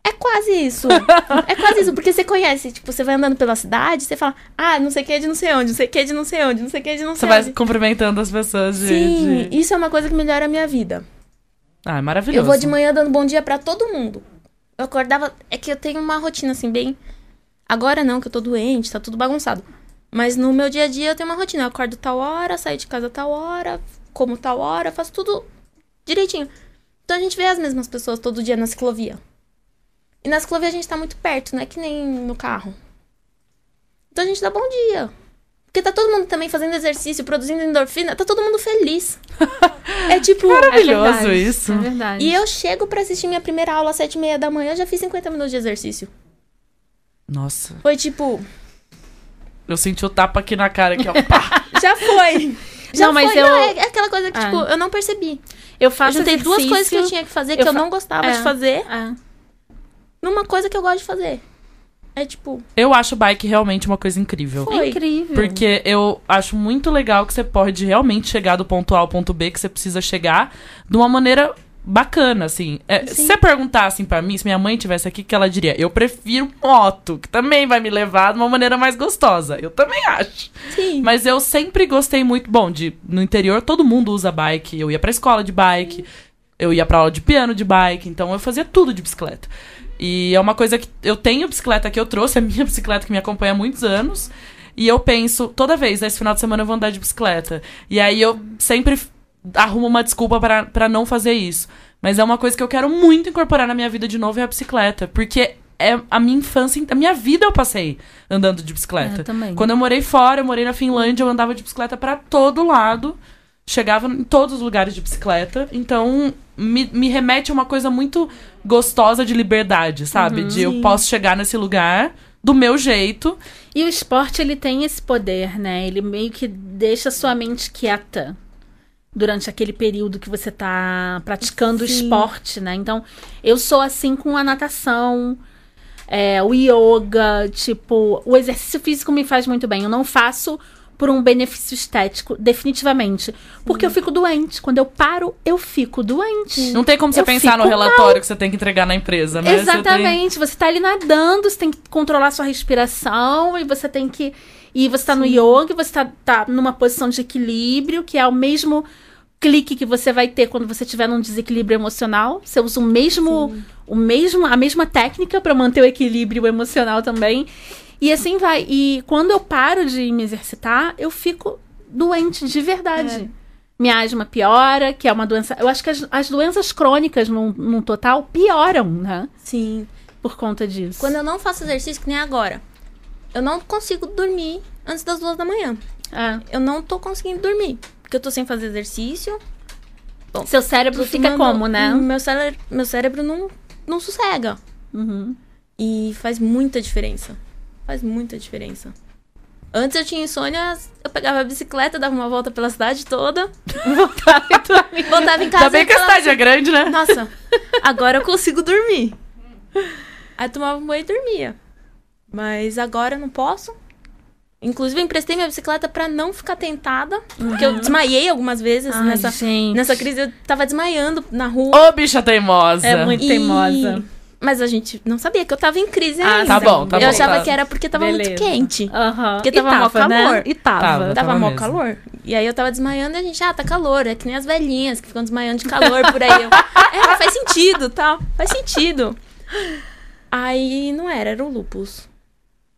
É quase isso. é quase isso, porque você conhece, tipo, você vai andando pela cidade, você fala, ah, não sei o que é de não sei onde, não sei o que é de não sei onde, não sei o que é de não Você sei vai onde. cumprimentando as pessoas de. Sim, de- isso é uma coisa que melhora a minha vida. Ah, é maravilhoso. Eu vou de manhã dando bom dia pra todo mundo. Eu acordava. É que eu tenho uma rotina assim, bem. Agora não, que eu tô doente, tá tudo bagunçado. Mas no meu dia a dia eu tenho uma rotina. Eu acordo tal hora, saio de casa tal hora, como tal hora, faço tudo direitinho. Então a gente vê as mesmas pessoas todo dia na ciclovia. E na ciclovia a gente tá muito perto, não é que nem no carro. Então a gente dá bom dia. Porque tá todo mundo também fazendo exercício, produzindo endorfina, tá todo mundo feliz. é tipo. Maravilhoso é isso. É verdade. E eu chego pra assistir minha primeira aula às sete e meia da manhã, já fiz 50 minutos de exercício. Nossa, Foi tipo, eu senti o tapa aqui na cara, aqui, ó. Pá. já foi. Já Não, mas foi. eu- Não, é, é aquela coisa que, Ah. tipo, eu não percebi. Eu Eu faço juntei duas coisas que eu tinha que fazer, que eu eu, fa- não gostava É. de fazer, É. numa coisa que eu gosto de fazer. É tipo, Eu acho bike realmente uma coisa incrível. Foi. É incrível. Porque eu acho muito legal que você pode realmente chegar do ponto A ao ponto B que você precisa chegar de uma maneira bacana, assim. É, se Sim. você perguntar assim pra mim, se minha mãe tivesse aqui, que ela diria? Eu prefiro moto, que também vai me levar de uma maneira mais gostosa. Eu também acho. sim. Mas eu sempre gostei muito, bom, de no interior todo mundo usa bike. Eu ia pra escola de bike, eu ia pra aula de piano de bike, então eu fazia tudo de bicicleta. E é uma coisa que eu tenho bicicleta que eu trouxe, a minha bicicleta que me acompanha há muitos anos. E eu penso, toda vez, esse final de semana eu vou andar de bicicleta. E aí eu sempre arrumo uma desculpa pra pra não fazer isso. Mas é uma coisa que eu quero muito incorporar na minha vida de novo é a bicicleta. Porque é a minha infância, a minha vida eu passei andando de bicicleta. É, também. Quando eu morei fora, eu morei na Finlândia, eu andava de bicicleta pra todo lado. Chegava em todos os lugares de bicicleta. Então, me, me remete a uma coisa muito gostosa de liberdade, sabe? de eu Sim. posso chegar nesse lugar do meu jeito. E o esporte, ele tem esse poder, né? Ele meio que deixa sua mente quieta durante aquele período que você tá praticando o Sim. esporte, né? Então, eu sou assim com a natação, é, o yoga, tipo, o exercício físico me faz muito bem. Eu não faço por um benefício estético, definitivamente. Porque eu fico doente. Quando eu paro, eu fico doente. Não tem como você Eu pensar no relatório que você tem que entregar na empresa, né? Você tem- Exatamente. Você, tá ali nadando, você tem que controlar sua respiração e você tem que. E você tá no yoga, e você tá, tá numa posição de equilíbrio, que é o mesmo clique que você vai ter quando você estiver num desequilíbrio emocional. Você usa o mesmo, o mesmo, a mesma técnica para manter o equilíbrio emocional também. E assim vai. E quando eu paro de me exercitar, eu fico doente de verdade. Minha asma piora, que é uma doença. Eu acho que as, as doenças crônicas, no, no total, pioram, né? Sim. Por conta disso. Quando eu não faço exercício, que nem agora, eu não consigo dormir antes das duas da manhã. É. Eu não tô conseguindo dormir. Porque eu tô sem fazer exercício. Seu cérebro fica tomando- como, né? Meu cérebro, meu cérebro não, não sossega. Uhum. E faz muita diferença. Faz muita diferença. Antes eu tinha insônia, eu pegava a bicicleta, dava uma volta pela cidade toda, voltava em casa Ainda bem que a cidade é grande, né? Nossa, agora eu consigo dormir. Aí tomava um banho e dormia. Mas agora eu não posso. Inclusive, eu emprestei minha bicicleta pra não ficar tentada. Porque eu desmaiei algumas vezes Ai, nessa, gente. nessa crise. Eu tava desmaiando na rua. Ô, bicha teimosa. É muito E- teimosa. Mas a gente não sabia que eu tava em crise Ah, ainda. tá bom, tá eu bom, achava tá. que era porque tava Beleza. muito quente. Aham. Porque E tava mó calor. Né? E tava. Tava. Tava tava mó mesmo. calor. E aí eu tava desmaiando e a gente, ah, tá calor. É que nem as velhinhas que ficam desmaiando de calor por aí. Eu, é, faz sentido, tal. Faz sentido. Aí não era, era o lupus.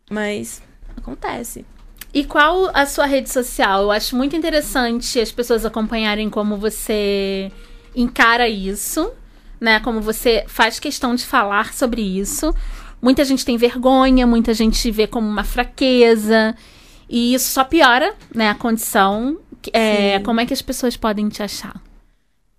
Mas acontece. E qual a sua rede social? Eu acho muito interessante as pessoas acompanharem como você encara isso, né? Como você faz questão de falar sobre isso. Muita gente tem vergonha, muita gente vê como uma fraqueza. E isso só piora, né, a condição. É, como é que as pessoas podem te achar?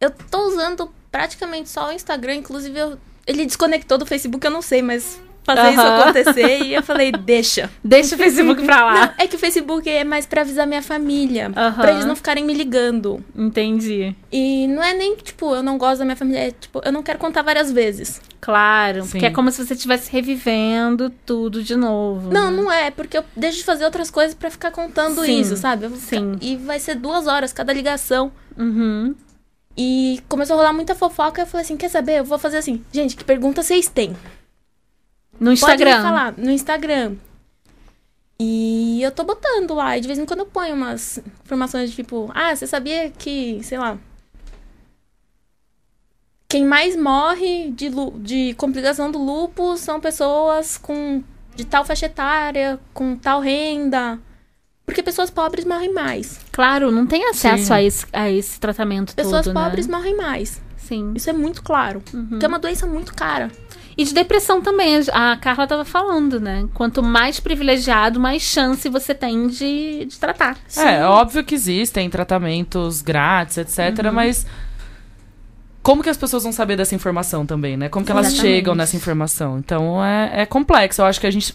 Eu tô usando praticamente só o Instagram. Inclusive, eu- ele desconectou do Facebook, eu não sei, mas fazer isso Aham. acontecer. E eu falei, deixa. Deixa o Facebook pra lá. Não, é que o Facebook é mais pra avisar minha família. Aham. Pra eles não ficarem me ligando. Entendi. E não é nem, tipo, eu não gosto da minha família. É, tipo, eu não quero contar várias vezes. Claro, Sim. porque é como se você estivesse revivendo tudo de novo. Não, né? não é, porque eu deixo de fazer outras coisas pra ficar contando Sim, isso, sabe? Ficar- sim. E vai ser duas horas cada ligação. Uhum. E começou a rolar muita fofoca. Eu falei assim: quer saber? Eu vou fazer assim. Gente, que pergunta vocês têm? No Pode Instagram. me falar, no Instagram. E eu tô botando lá. E de vez em quando eu ponho umas informações de tipo: ah, você sabia que, sei lá. Quem mais morre de, de complicação do lúpus são pessoas com de tal faixa etária, com tal renda. Porque pessoas pobres morrem mais. Claro, não tem acesso Sim. a esse, a esse tratamento Pessoas todo, pobres né? morrem mais. Sim. Isso é muito claro. Uhum. Porque é uma doença muito cara. E de depressão também, a Carla tava falando, né? Quanto mais privilegiado, mais chance você tem de, de tratar. É, óbvio que existem tratamentos grátis, etc, Uhum. mas como que as pessoas vão saber dessa informação também, né? Como que elas Exatamente. chegam nessa informação? Então é, é complexo. Eu acho que a gente.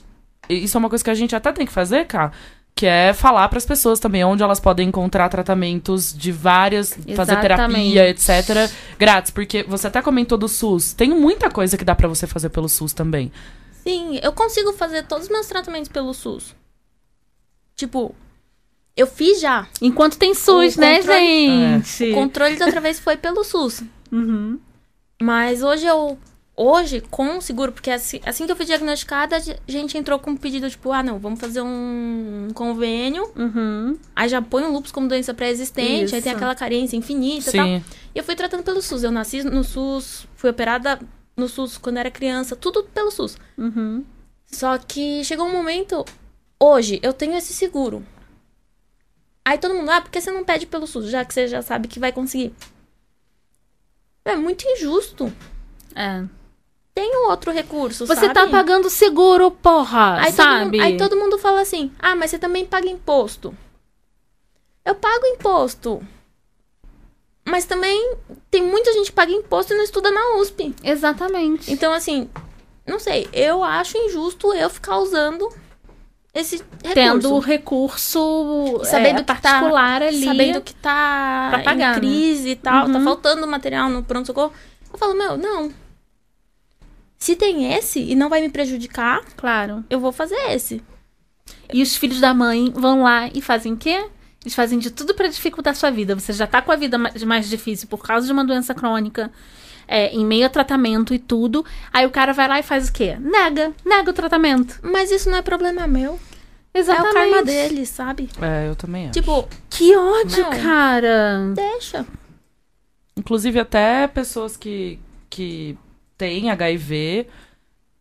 Isso é uma coisa que a gente até tem que fazer, cara. Que é falar para as pessoas também onde elas podem encontrar tratamentos de várias, fazer Exatamente. terapia, etc, grátis, porque você até comentou do SUS. Tem muita coisa que dá para você fazer pelo SUS também. Sim, eu consigo fazer todos os meus tratamentos pelo SUS. Tipo, eu fiz já. Enquanto tem SUS, O né, controle- gente? O controle da outra vez foi pelo SUS. Uhum. Mas hoje eu. Hoje, com o seguro, porque assim, assim que eu fui diagnosticada, a gente entrou com um pedido, tipo, ah, não, vamos fazer um convênio. Uhum. Aí já põe o lúpus como doença pré-existente, aí tem aquela carência infinita e tal. Sim. E eu fui tratando pelo SUS. Eu nasci no SUS, fui operada no SUS quando era criança, tudo pelo SUS. Uhum. Só que chegou um momento. Hoje, eu tenho esse seguro. Aí todo mundo, ah, por que você não pede pelo SUS, já que você já sabe que vai conseguir? É muito injusto. É. Tem um outro recurso, Você sabe? tá pagando seguro, porra, aí todo, sabe? mundo, aí todo mundo fala assim, ah, mas você também paga imposto. Eu pago imposto. Mas também tem muita gente que paga imposto e não estuda na USP. Exatamente. Então, assim, não sei, eu acho injusto eu ficar usando esse recurso. Tendo o recurso Sabendo é, que tá- particular ali. Sabendo que tá pagar, em crise e tal, tá Uhum. faltando material no pronto-socorro. Eu falo, meu, não. Se tem esse e não vai me prejudicar, Claro. eu vou fazer esse. E os filhos da mãe vão lá e fazem o quê? Eles fazem de tudo pra dificultar a sua vida. Você já tá com a vida ma- mais difícil por causa de uma doença crônica, é, em meio a tratamento e tudo. Aí o cara vai lá e faz o quê? Nega. Nega o tratamento. Mas isso não é problema meu. Exatamente. É o karma dele, sabe? É, eu também acho. Tipo, Que ódio, Não. cara. deixa. Inclusive, até pessoas que, que têm HIV,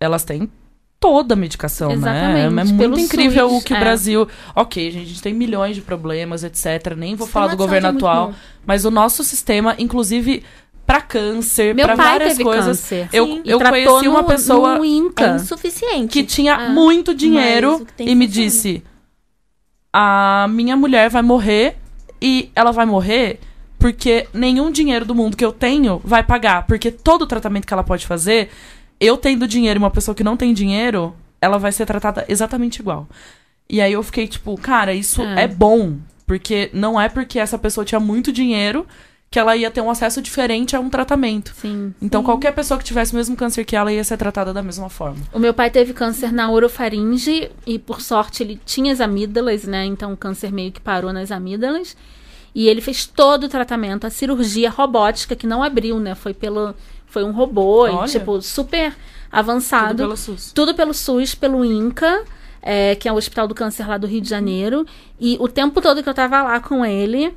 elas têm toda a medicação, né? Exatamente, É muito incrível SUS, o que o é. Brasil. Ok, gente, a gente tem milhões de problemas, etc. Nem vou falar do governo é atual, bom. mas o nosso sistema, inclusive pra câncer, pai várias coisas. câncer. Eu, Sim. eu conheci uma no- pessoa no É insuficiente. que tinha Ah. muito dinheiro o tem e me disse: A minha mulher vai morrer e ela vai morrer porque nenhum dinheiro do mundo que eu tenho vai pagar. Porque todo o tratamento que ela pode fazer, eu tendo dinheiro e uma pessoa que não tem dinheiro, ela vai ser tratada exatamente igual. E aí eu fiquei tipo, cara, isso É. é bom. Porque não é porque essa pessoa tinha muito dinheiro que ela ia ter um acesso diferente a um tratamento. Sim. Então, qualquer pessoa que tivesse o mesmo câncer que ela ia ser tratada da mesma forma. O meu pai teve câncer na orofaringe e, por sorte, ele tinha as amígdalas, né? Então o câncer meio que parou nas amígdalas. E ele fez todo o tratamento, a cirurgia robótica, que não abriu, né? Foi pelo. Foi um robô, e, tipo, super Tudo avançado. pelo SUS. Tudo pelo SUS, pelo INCA, é, que é o Hospital do Câncer lá do Rio de Janeiro. E o tempo todo que eu tava lá com ele,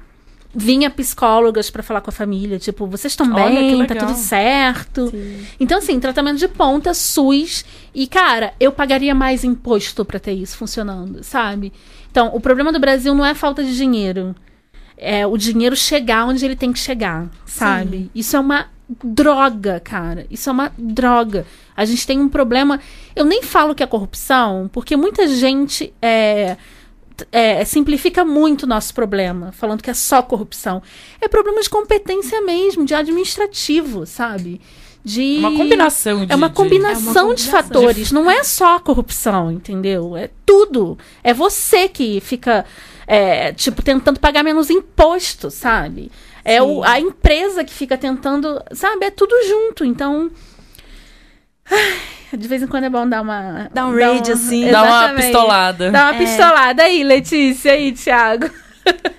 vinha psicólogas pra falar com a família, tipo, vocês estão bem, tá tudo certo. Sim. Então, assim, tratamento de ponta, SUS. E, cara, eu pagaria mais imposto pra ter isso funcionando, sabe? Então, o problema do Brasil não é falta de dinheiro. É o dinheiro chegar onde ele tem que chegar, sabe? Isso é uma droga, cara. Isso é uma droga. A gente tem um problema. Eu nem falo que é corrupção, porque muita gente é, é, simplifica muito o nosso problema, falando que é só corrupção. É problema de competência mesmo, de administrativo, sabe? De Uma combinação de. é uma de- combinação, É uma de combinação. fatores. Não é só a corrupção, entendeu? É tudo. É você que fica, é, tipo, tentando pagar menos imposto, sabe? É o, a empresa que fica tentando, sabe? É tudo junto. Então. De vez em quando é bom dar uma. Dá um rage, assim. Dá uma pistolada. Dá uma É. pistolada aí, Letícia, aí, Thiago.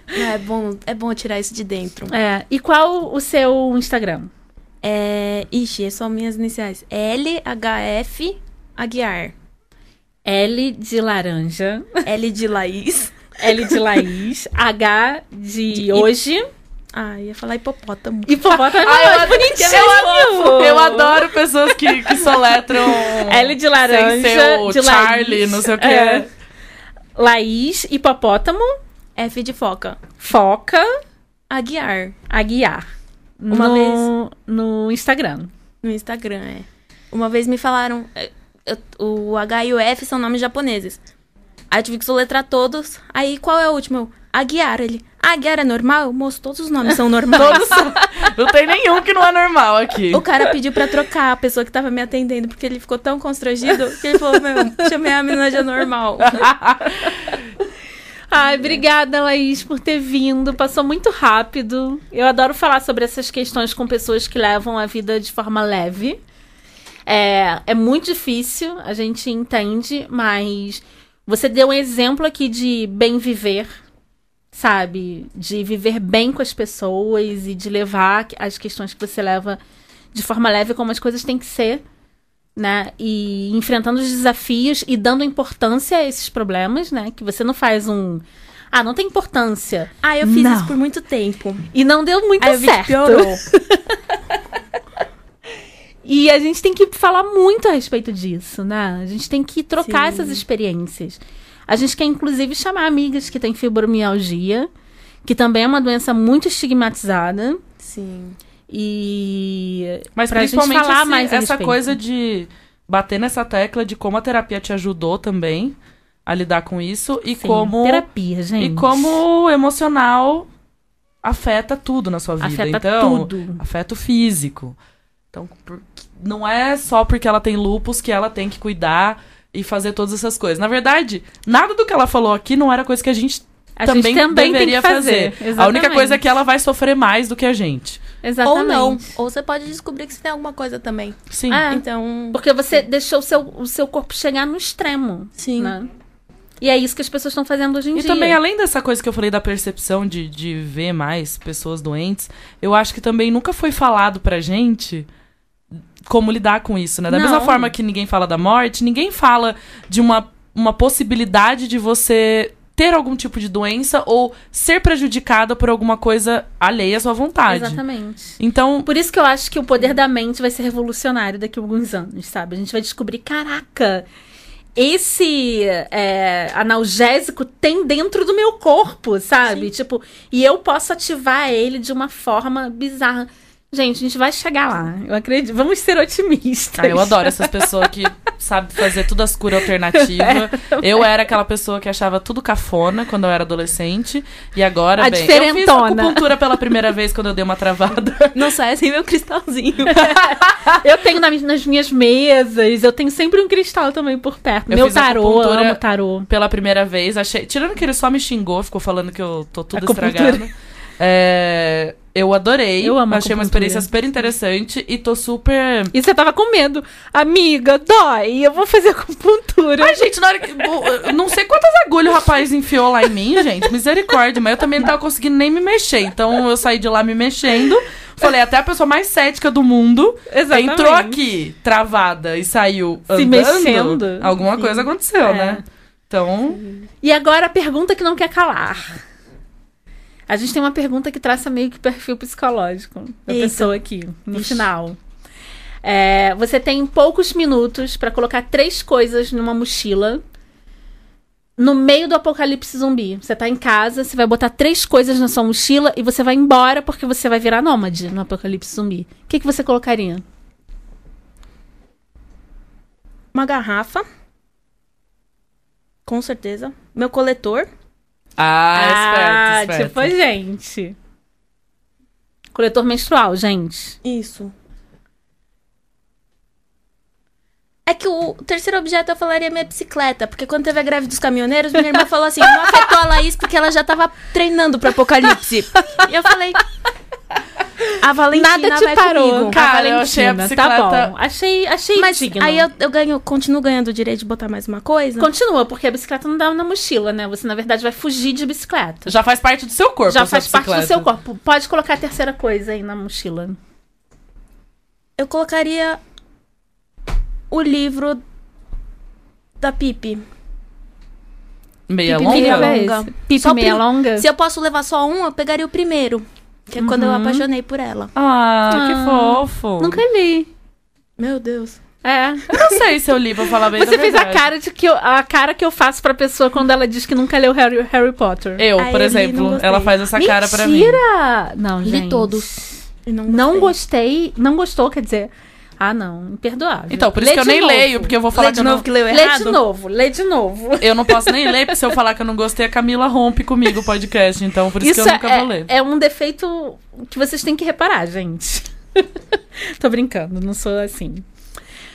Não, é bom, é bom tirar isso de dentro. É. E qual o seu Instagram? É. Ixi, é só minhas iniciais. LHF Aguiar. L de laranja, L de Laís. L de Laís, H de hoje. Ah, ia falar hipopótamo. Hipopótamo eu é adoro- bonitinho. Eu adoro pessoas que, que soletram. L de laranja, Sem ser o de Charlie, Laís. não sei o quê. É. Laís, hipopótamo, F de foca. foca, Aguiar. aguiar. Uma no, no Instagram. No Instagram, é. Uma vez me falaram. é, o H e o F são nomes japoneses. Aí eu tive que soletrar todos. Aí qual é o último? Eu, Aguiar. Ele. Aguiar é normal? Moço, todos os nomes são normais. Não tem nenhum que não é normal aqui. O cara pediu pra trocar a pessoa que tava me atendendo, porque ele ficou tão constrangido que ele falou: Meu, chamei a menina de normal. Ai, obrigada, Laís, por ter vindo. Passou muito rápido. Eu adoro falar sobre essas questões com pessoas que levam a vida de forma leve. É, é muito difícil, a gente entende, mas você deu um exemplo aqui de bem viver, sabe? De viver bem com as pessoas e de levar as questões que você leva de forma leve como as coisas têm que ser, né? E enfrentando os desafios e dando importância a esses problemas, né? Que você não faz um. Ah, não tem importância. Ah, eu fiz Não. isso por muito tempo. E não deu muito Aí certo. piorou. E a gente tem que falar muito a respeito disso, né? A gente tem que trocar Sim. essas experiências. A gente quer, inclusive, chamar amigas que têm fibromialgia, que também é uma doença muito estigmatizada. Sim. E Mas pra gente principalmente falar esse- mais essa respeito. coisa de bater nessa tecla de como a terapia te ajudou também a lidar com isso e Sim, como terapia, gente. e como o emocional afeta tudo na sua vida. afeta então, tudo. afeta o físico. Então, não é só porque ela tem lupus que ela tem que cuidar e fazer todas essas coisas. Na verdade, nada do que ela falou aqui não era coisa que a gente A também, gente também deveria tem que fazer. A única coisa é que ela vai sofrer mais do que a gente. Exatamente. Ou não. Ou você pode descobrir que você tem alguma coisa também. Sim. É. Então. Porque você deixou o seu, o seu corpo chegar no extremo. Sim. Né? E é isso que as pessoas estão fazendo hoje em E dia. também, além dessa coisa que eu falei da percepção de, de ver mais pessoas doentes, eu acho que também nunca foi falado pra gente como lidar com isso, né? Da Não. mesma forma que ninguém fala da morte, ninguém fala de uma, uma possibilidade de você ter algum tipo de doença ou ser prejudicada por alguma coisa alheia à sua vontade. Exatamente. Então, Por isso que eu acho que o poder da mente vai ser revolucionário daqui a alguns anos, sabe? A gente vai descobrir, caraca, esse é, analgésico tem dentro do meu corpo, sabe? Tipo, e eu posso ativar ele de uma forma bizarra. Gente, a gente vai chegar lá. Eu acredito. Vamos ser otimistas. Ah, eu adoro essas pessoas que sabem fazer tudo as curas alternativas. eu era aquela pessoa que achava tudo cafona quando eu era adolescente. E agora, A bem, eu fiz diferentona. acupuntura pela primeira vez quando eu dei uma travada. Não sai sem meu cristalzinho. Eu tenho na- nas minhas mesas, eu tenho sempre um cristal também por perto. Eu Meu tarô, eu amo tarô. pela primeira vez. Achei. Tirando que ele só me xingou, ficou falando que eu tô tudo estragado. É, eu adorei. Eu amo Achei uma experiência super interessante e tô super. E você tava com medo. Amiga, dói, eu vou fazer acupuntura. Ai, gente, na hora que. Não sei quantas agulhas o rapaz enfiou lá em mim, gente. Misericórdia. Mas eu também não tava conseguindo nem me mexer. Então eu saí de lá me mexendo. Falei, até a pessoa mais cética do mundo Exatamente. entrou aqui travada e saiu Se andando. mexendo. Alguma Sim. coisa aconteceu, É. né? Então. E agora a pergunta que não quer calar. A gente tem uma pergunta que traça meio que perfil psicológico da Eita. pessoa aqui, no Ixi. final. É, você tem poucos minutos pra colocar três coisas numa mochila no meio do apocalipse zumbi. Você tá em casa, você vai botar três coisas na sua mochila e você vai embora porque você vai virar nômade no apocalipse zumbi. O que, que você colocaria? Uma garrafa. Com certeza. Meu coletor. Ah, esperto, esperto. tipo gente. Coletor menstrual, gente. Isso. É que o terceiro objeto eu falaria minha bicicleta, porque quando teve a greve dos caminhoneiros, minha irmã falou assim: não afetou a Laís porque ela já tava treinando pro apocalipse. e eu falei: a Valentina Nada te vai parou, comigo. cara. eu achei a Valentina, Tá bicicleta- bom. Achei, achei Mas digno. aí eu, eu ganho, continuo ganhando o direito de botar mais uma coisa. Continua, porque a bicicleta não dá na mochila, né? Você, na verdade, vai fugir de bicicleta. Já faz parte do seu corpo. Já faz parte do bicicleta. seu corpo. Pode colocar a terceira coisa aí na mochila. Eu colocaria o livro da Pipe. Meia Pipi longa? meia longa. Pipi Só meia longa? Se eu posso levar só um, eu pegaria o primeiro. Que é quando eu apaixonei por ela. Ah, Ah, que fofo. Nunca li. Meu Deus. É. Eu não sei se eu li pra falar bem Você fez a cara de que eu, a cara que eu faço pra pessoa quando ela diz que nunca leu Harry, Harry Potter. Eu, Ai, por eu li, não exemplo, gostei. ela faz essa cara pra mim. Mentira! Não, Li gente. todos. E não, Não gostei. gostei. Não gostou, quer dizer. Ah, não. Imperdoável. Então, por isso Lê que eu nem novo. leio, porque eu vou falar Lê que de eu não... novo que leu Lê errado. de novo, lê de novo. Eu não posso nem ler, porque se eu falar que eu não gostei, a Camila rompe comigo o podcast. Então, por isso, que eu nunca é, vou ler. é um defeito que vocês têm que reparar, gente. Tô brincando, não sou assim.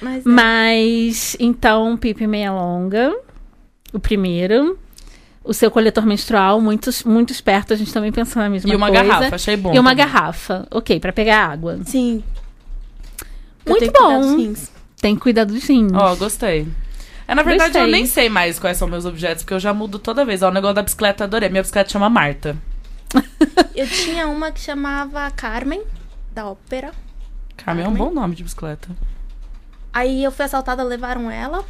Mas, é. Mas, então, Pipe Meia Longa, o primeiro. O seu coletor menstrual, muito, muito esperto, a gente também pensou na mesma E uma coisa. garrafa, achei bom. E uma também. garrafa, ok, pra pegar água. Sim. Muito tenho que cuidar bom. Tem que cuidar dos rins. Ó, gostei. É, na verdade, Gostei. eu nem sei mais quais são meus objetos, porque eu já mudo toda vez. Ó, o negócio da bicicleta, eu adorei. Minha bicicleta chama Marta. Eu tinha uma que chamava Carmen, da ópera. Carmen é um bom nome de bicicleta. Aí eu fui assaltada, levaram ela.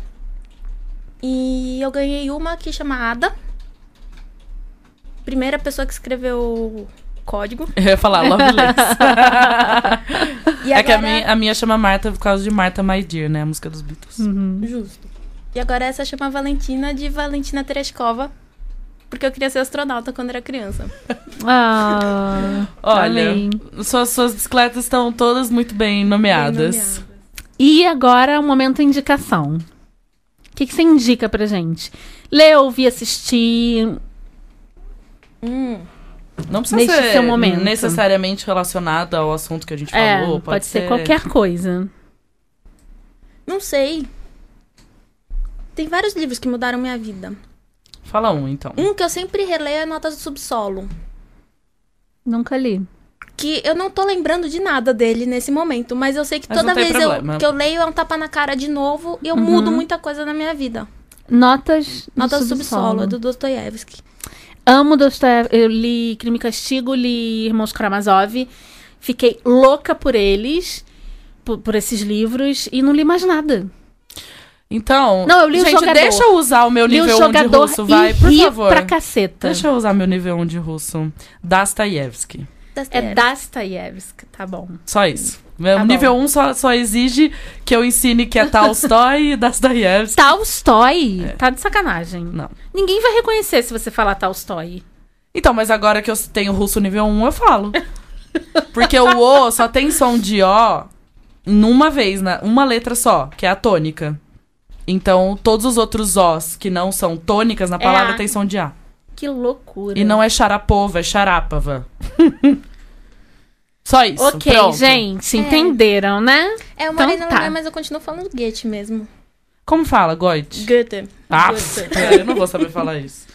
E eu ganhei uma que chama Ada. Primeira pessoa que escreveu código. Eu ia falar Loveless. E é que a agora- minha, a minha chama Marta por causa de Marta My Dear, né? A música dos Beatles. Uhum. Justo. E agora essa chama Valentina de Valentina Tereshkova. Porque eu queria ser astronauta quando era criança. Ah, Olha, amei. suas, suas bicicletas estão todas muito bem nomeadas. E agora o momento indicação. O que, que você indica pra gente? Ler, ouvir, assistir. Hum, Não precisa Neste ser seu momento. necessariamente relacionado ao assunto que a gente É, falou. pode, ser qualquer coisa. não sei. Tem vários livros que mudaram minha vida. Fala um, então. Um que eu sempre releio é Notas do Subsolo. Nunca li. Que eu não tô lembrando de nada dele nesse momento, mas eu sei que Mas toda vez eu, que eu leio é um tapa na cara de novo e eu Uhum. mudo muita coisa na minha vida. Notas do Notas do subsolo. Subsolo, é do Dostoiévski. Amo Dostoiévski. Eu li Crime e Castigo, li Irmãos Karamazov. Fiquei louca por eles, por, por esses livros, e não li mais nada. Então, Não, eu li o gente, Jogador. deixa eu usar o meu li nível o 1 de russo, vai, e por favor. pra caceta. Deixa eu usar meu nível 1 de russo. Dostoiévski. É Dostoiévski, tá bom. Só isso. Meu Tá nível 1 só, só exige que eu ensine que é Tolstói e Dostoiévski. Tolstói? Tá de sacanagem. Não. Ninguém vai reconhecer se você falar Tolstói. Então, mas agora que eu tenho russo nível 1, eu falo. Porque o O só tem som de O numa vez, né? uma letra só, que é a tônica. Então, todos os outros Os que não são tônicas na palavra A. tem som de A. Que loucura. E não é charapova, é charápava. Só isso. Ok, pronto. gente, É. entenderam, né? É uma Então tá. Mas eu continuo falando Goethe mesmo. Como fala, Goethe? Goethe. Ah, Goethe. pff, eu não vou saber falar isso.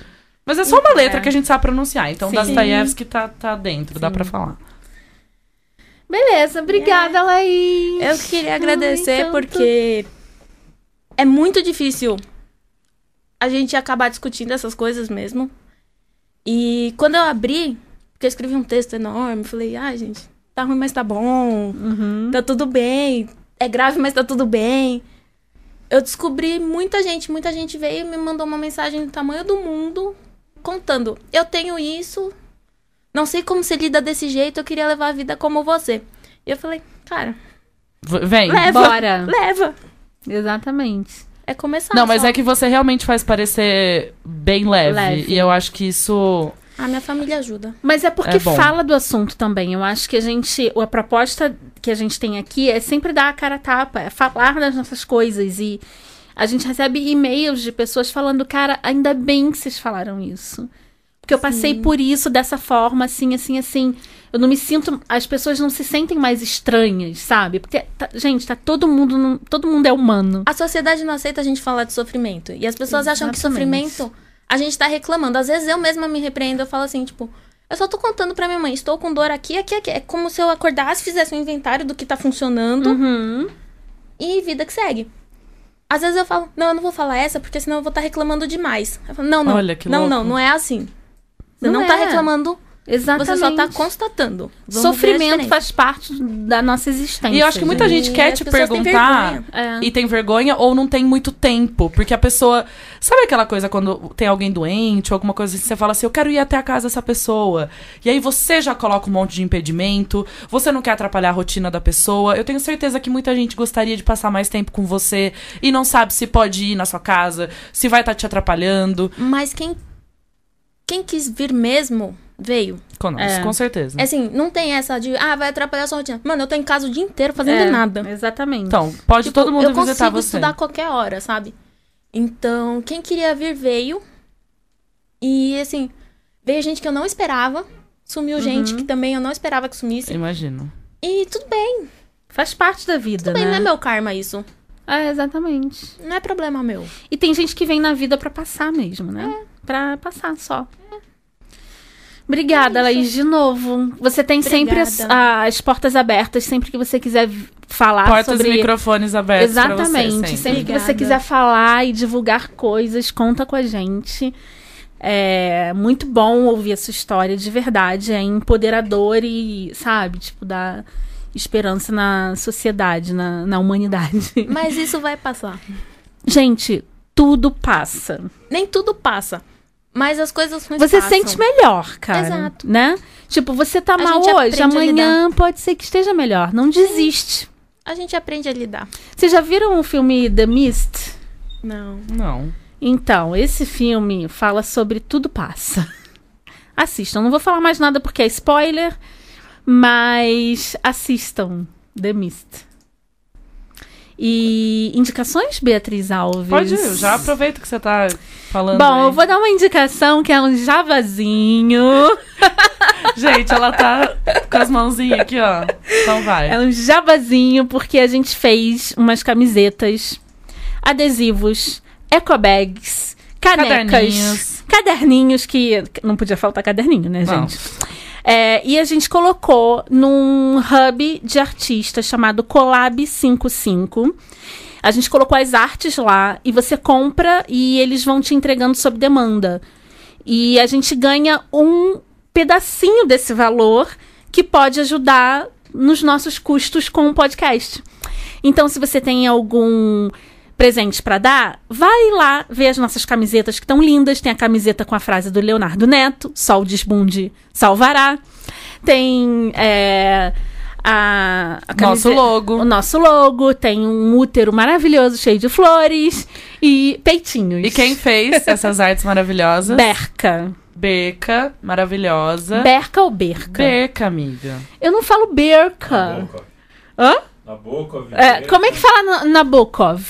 Mas é só uma letra É. que a gente sabe pronunciar. Então, Sim. Dostoiévski tá, tá dentro, dá pra falar. Beleza, obrigada, Laís. Eu queria agradecer Ai, porque é muito difícil a gente acabar discutindo essas coisas mesmo. E quando eu abri, porque eu escrevi um texto enorme, falei, ai, gente, tá ruim, mas tá bom. Uhum. Tá tudo bem. É grave, mas tá tudo bem. Eu descobri muita gente, muita gente veio e me mandou uma mensagem do tamanho do mundo contando: "Eu tenho isso, não sei como se lida desse jeito, eu queria levar a vida como você". E eu falei: "Cara, Vem. leva, Bora. leva". Exatamente. É começar. Não, mas só. é que você realmente faz parecer bem leve. Leve. E eu acho que isso. A minha família ajuda. Mas é porque É fala do assunto também. Eu acho que a gente. A proposta que a gente tem aqui é sempre dar a cara a tapa, é falar das nossas coisas. E a gente recebe e-mails de pessoas falando, cara, ainda bem que vocês falaram isso. Porque eu passei por isso dessa forma, assim, assim, assim. Eu não me sinto. As pessoas não se sentem mais estranhas, sabe? Porque, tá- gente, tá todo mundo. todo mundo é humano. A sociedade não aceita a gente falar de sofrimento. E as pessoas acham que Exatamente. sofrimento a gente tá reclamando. Às vezes eu mesma me repreendo, eu falo assim, tipo, eu só tô contando pra minha mãe, estou com dor aqui, aqui, aqui. É como se eu acordasse, fizesse um inventário do que tá funcionando Uhum. e vida que segue. Às vezes eu falo, não, eu não vou falar essa, porque senão eu vou estar reclamando demais. Eu falo, não, não. Olha que não, louco. não, não é assim. Você Não não, tá é. reclamando, Exatamente. você só tá constatando. Vamos Sofrimento faz parte da nossa existência. E eu acho que muita gente E quer te perguntar vergonha. É. e tem vergonha ou não tem muito tempo. Porque a pessoa. Sabe aquela coisa quando tem alguém doente ou alguma coisa assim, você fala assim, eu quero ir até a casa dessa pessoa. E aí você já coloca um monte de impedimento, você não quer atrapalhar a rotina da pessoa. Eu tenho certeza que muita gente gostaria de passar mais tempo com você e não sabe se pode ir na sua casa, se vai estar te atrapalhando. Mas quem, quem quis vir mesmo, veio. Com, É. com certeza. É assim, não tem essa de, ah, vai atrapalhar a sua rotina. Mano, eu tô em casa o dia inteiro fazendo É, nada. Exatamente. Então, pode Tipo, todo mundo eu visitar consigo você. estudar a qualquer hora, sabe? Então, quem queria vir veio. E assim, veio gente que eu não esperava. Sumiu Uhum. gente que também eu não esperava que sumisse. Imagino. E tudo bem. Faz parte da vida, Tudo bem, né? não é meu karma isso. É, exatamente. Não é problema meu. E tem gente que vem na vida pra passar mesmo, né? É. Pra passar só. Obrigada, Laís, de novo. Você tem sempre as, Obrigada. as portas abertas, sempre que você quiser falar Portas sobre... e microfones abertos pra você, Exatamente. sempre. sempre que você Obrigada. quiser falar e divulgar coisas, conta com a gente. É muito bom ouvir a sua história, de verdade. É empoderador e, sabe, tipo, dá esperança na sociedade, na, na humanidade. Mas isso vai passar. Gente, tudo passa. Nem tudo passa. Mas as coisas ruins Você passam. sente melhor, cara. Exato. Né? Tipo, você tá A mal hoje, amanhã pode ser que esteja melhor. Não desiste. A gente aprende a lidar. Vocês já viram o filme The Mist? Não. Não. Então, esse filme fala sobre tudo passa. Assistam. Não vou falar mais nada porque é spoiler, mas assistam The Mist. E indicações, Beatriz Alves? Pode ir, já aproveita que você tá falando. Bom, aí. eu vou dar uma indicação que é um javazinho. Gente, ela tá com as mãozinhas aqui, ó. Então vai. É um jabazinho porque a gente fez umas camisetas, adesivos, ecobags, canecas, Caderninhos. caderninhos que não podia faltar caderninho, né, Não. É, e a gente colocou num hub de artistas chamado Collab 55. A gente colocou as artes lá e você compra e eles vão te entregando sob demanda. E a gente ganha um pedacinho desse valor que pode ajudar nos nossos custos com o podcast. Então, se você tem algum presente para dar, vai lá ver as nossas camisetas que estão lindas. Tem a camiseta com a frase do Leonardo Neto: Sol desbunde, salvará. Tem é, a, a Nosso camiseta- logo. O nosso logo tem um útero maravilhoso, cheio de flores e peitinhos. E quem fez essas artes maravilhosas? Berca. Beca, maravilhosa. Berca ou Berca? Beca, amiga. Eu não falo Berca. boca. Hã? Na boca, É, como é que fala na- Nabokov?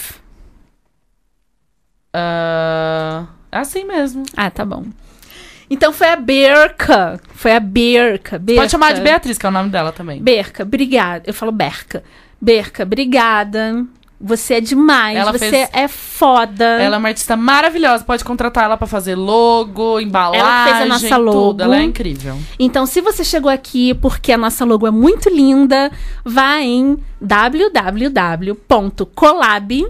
Ah, assim mesmo. Ah, tá bom. Então foi a Berca. Foi a Berca. Berca. Pode chamar de Beatriz, que é o nome dela também. Berca, obrigada. Eu falo Berca. Berca, obrigada. Você é demais. Ela você fez- é foda. Ela é uma artista maravilhosa. Pode contratar ela pra fazer logo, embalagem, Ela fez a nossa logo. tudo. Ela é incrível. Então, se você chegou aqui porque a nossa logo é muito linda, vá em www.colab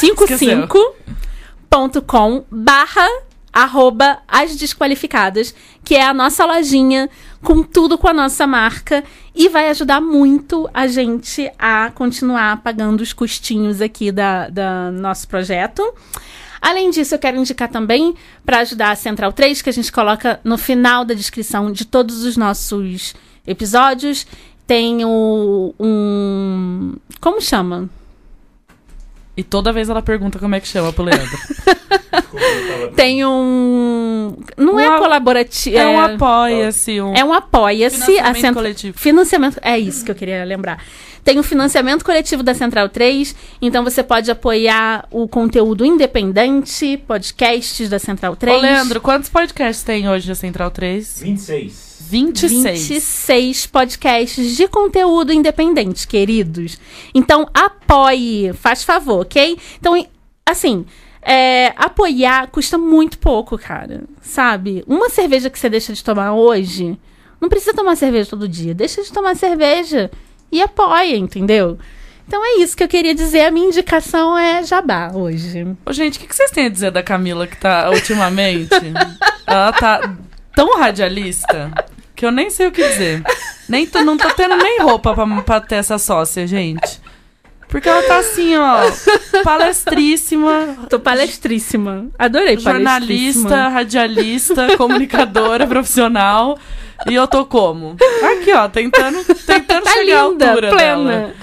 55.com barra arroba as desqualificadas, que é a nossa lojinha com tudo com a nossa marca e vai ajudar muito a gente a continuar pagando os custinhos aqui da, da nosso projeto. Além disso, eu quero indicar também para ajudar a Central 3, que a gente coloca no final da descrição de todos os nossos episódios. Tem o, um. Como chama? E toda vez ela pergunta como é que chama pro Leandro. Tem um. Não Um é a- colaborativo. É um apoia-se, um É um apoia-se. financiamento Central- coletivo. Financiamento. É isso que eu queria lembrar. Tem o financiamento coletivo da Central 3, então você pode apoiar o conteúdo independente, podcasts da Central 3. Ô, Leandro, quantos podcasts tem hoje na Central 3? 26. 26. 26 podcasts de conteúdo independente, queridos. Então, apoie, faz favor, ok? Então, assim, é, apoiar custa muito pouco, cara. Sabe? Uma cerveja que você deixa de tomar hoje, não precisa tomar cerveja todo dia. Deixa de tomar cerveja e apoia, entendeu? Então é isso que eu queria dizer. A minha indicação é jabá hoje. Ô, gente, o que, que vocês têm a dizer da Camila que tá ultimamente? Ela tá tão radialista que eu nem sei o que dizer. Nem tô, não tô tendo nem roupa pra, pra ter essa sócia, gente. Porque ela tá assim, ó, palestríssima, Tô palestríssima. Adorei palestríssima. jornalista, radialista, comunicadora profissional. E eu tô como? Aqui, ó, tentando, tentando Tá chegar à linda, altura plena. dela.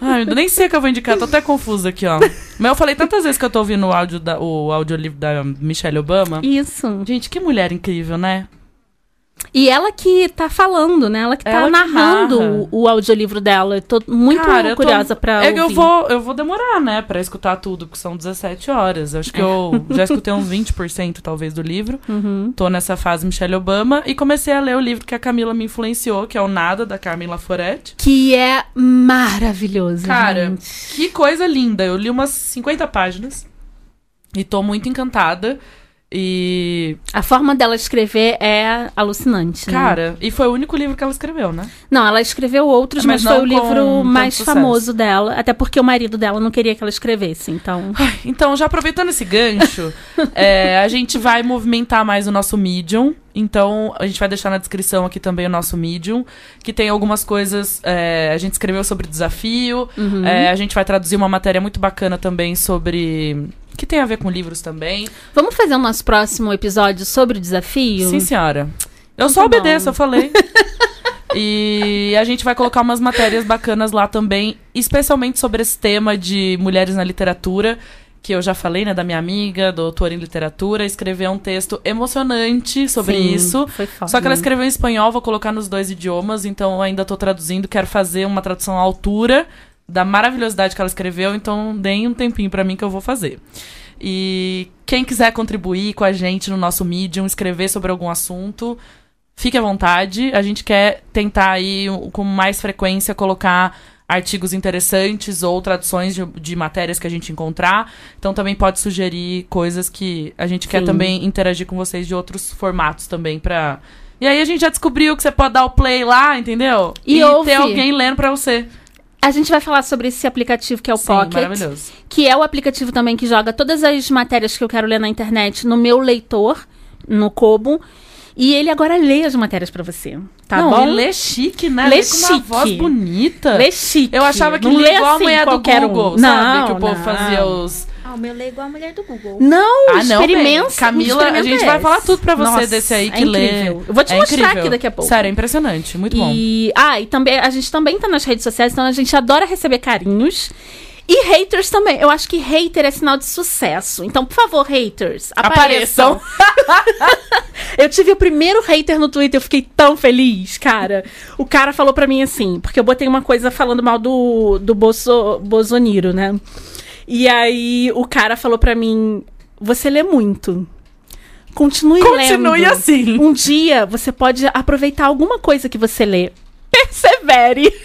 Ai, nem sei o que eu vou indicar, tô até confusa aqui, ó. Mas eu falei tantas vezes que eu tô ouvindo o áudio da, o audiolivro da Michelle Obama. Isso. Gente, que mulher incrível, né? E ela que tá falando, né? Ela que tá Ela que narrando narra. o, o audiolivro dela. Eu tô muito Cara, tô- curiosa pra É ouvir. que eu vou, eu vou demorar, né, pra escutar tudo, porque são 17 horas. Eu acho que eu já escutei uns 20% talvez do livro. Uhum. Tô nessa fase Michelle Obama e comecei a ler o livro que a Camila me influenciou, que é o Nada, da Carmila Foretti. Que é maravilhoso, Cara, gente. que coisa linda. Eu li umas 50 páginas e tô muito encantada. E, A forma dela escrever é alucinante. né? cara, e foi o único livro que ela escreveu, né? Não, ela escreveu outros, Mas mas, foi o livro mais famoso dela. Até porque o marido dela não queria que ela escrevesse. Então. Então, já aproveitando esse gancho, é, a gente vai movimentar mais o nosso Medium. Então, a gente vai deixar na descrição aqui também o nosso Medium, que tem algumas coisas. é, a gente escreveu sobre desafio. Uhum. é, a gente vai traduzir uma matéria muito bacana também sobre. que tem a ver com livros também. Vamos fazer o nosso próximo episódio sobre o desafio? Sim, senhora. Eu só Tá bom. obedeço, eu falei. E a gente vai colocar umas matérias bacanas lá também, especialmente sobre esse tema de mulheres na literatura, que eu já falei, né, da minha amiga, doutora em literatura, escreveu um texto emocionante sobre Sim, isso. Foi foda. Só que ela escreveu em espanhol, vou colocar nos dois idiomas, então eu ainda tô traduzindo, quero fazer uma tradução à altura da maravilhosidade que ela escreveu, então deem um tempinho pra mim que eu vou fazer. E quem quiser contribuir com a gente no nosso Medium, escrever sobre algum assunto, fique à vontade. A gente quer tentar aí com mais frequência colocar artigos interessantes ou traduções de, de matérias que a gente encontrar. Então também pode sugerir coisas que a gente quer Sim. também interagir com vocês de outros formatos também pra. E aí a gente já descobriu que você pode dar o play lá, entendeu? E ouve. ter alguém lendo pra você. A gente vai falar sobre esse aplicativo que é o Sim, Pocket. maravilhoso. que é o aplicativo também que joga todas as matérias que eu quero ler na internet no meu leitor, no Kobo. E ele agora lê as matérias pra você. Tá Não, bom? e lê chique, né? Lê Lê com uma chique. voz bonita. Lê chique. Eu achava que não lê igual assim a mulher do qualquer um. Google, não, sabe? Que o povo não. fazia os, Ah, o meu lê é igual a mulher do Google. Não, Ah, não, experimenta. bem. Camila, a gente vai falar tudo pra você Nossa, desse aí é que lê. incrível. Eu vou te É mostrar incrível. aqui daqui a pouco. Sério, é impressionante. Muito bom. E, ah, e também, a gente também tá nas redes sociais, então a gente adora receber carinhos. E haters também. Eu acho que hater é sinal de sucesso. Então, por favor, haters, apareçam. eu tive o primeiro hater no Twitter, eu fiquei tão feliz, cara. O cara falou pra mim assim, porque eu botei uma coisa falando mal do, do Bolso, Bolsonaro, né? E aí o cara falou pra mim: Você lê muito. Continue, Continue lendo. assim. Um dia você pode aproveitar alguma coisa que você lê. Persevere.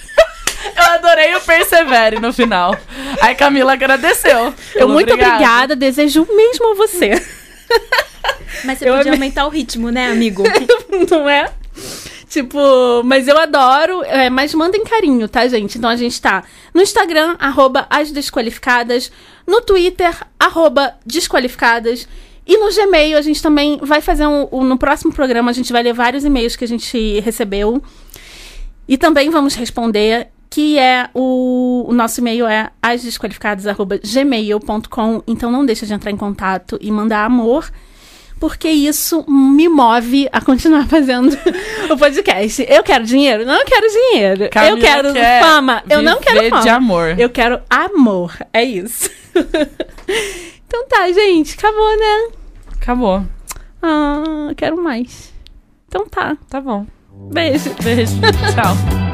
Eu adorei o Persevere no final. Aí Camila agradeceu. Eu muito "Obrigada." obrigada, desejo o mesmo a você. Mas você Eu podia amei. aumentar o ritmo, né, amigo? Não é? Tipo, mas eu adoro. é, mas mandem carinho, tá, gente? Então a gente tá no Instagram, arroba as desqualificadas, no Twitter, arroba desqualificadas. E no Gmail a gente também vai fazer um, um- No próximo programa a gente vai ler vários e-mails que a gente recebeu. E também vamos responder, que é o, o nosso e-mail é asdesqualificadas.gmail.com. Então não deixa de entrar em contato e mandar amor, porque isso me move a continuar fazendo o podcast. Eu quero dinheiro? Não quero dinheiro. Camila eu quero quer fama? Eu não quero fama. de amor. Eu quero amor. É isso. então tá, gente. Acabou, né? Acabou. Ah, quero mais. Então tá. Tá bom. Beijo. Beijo. Tchau.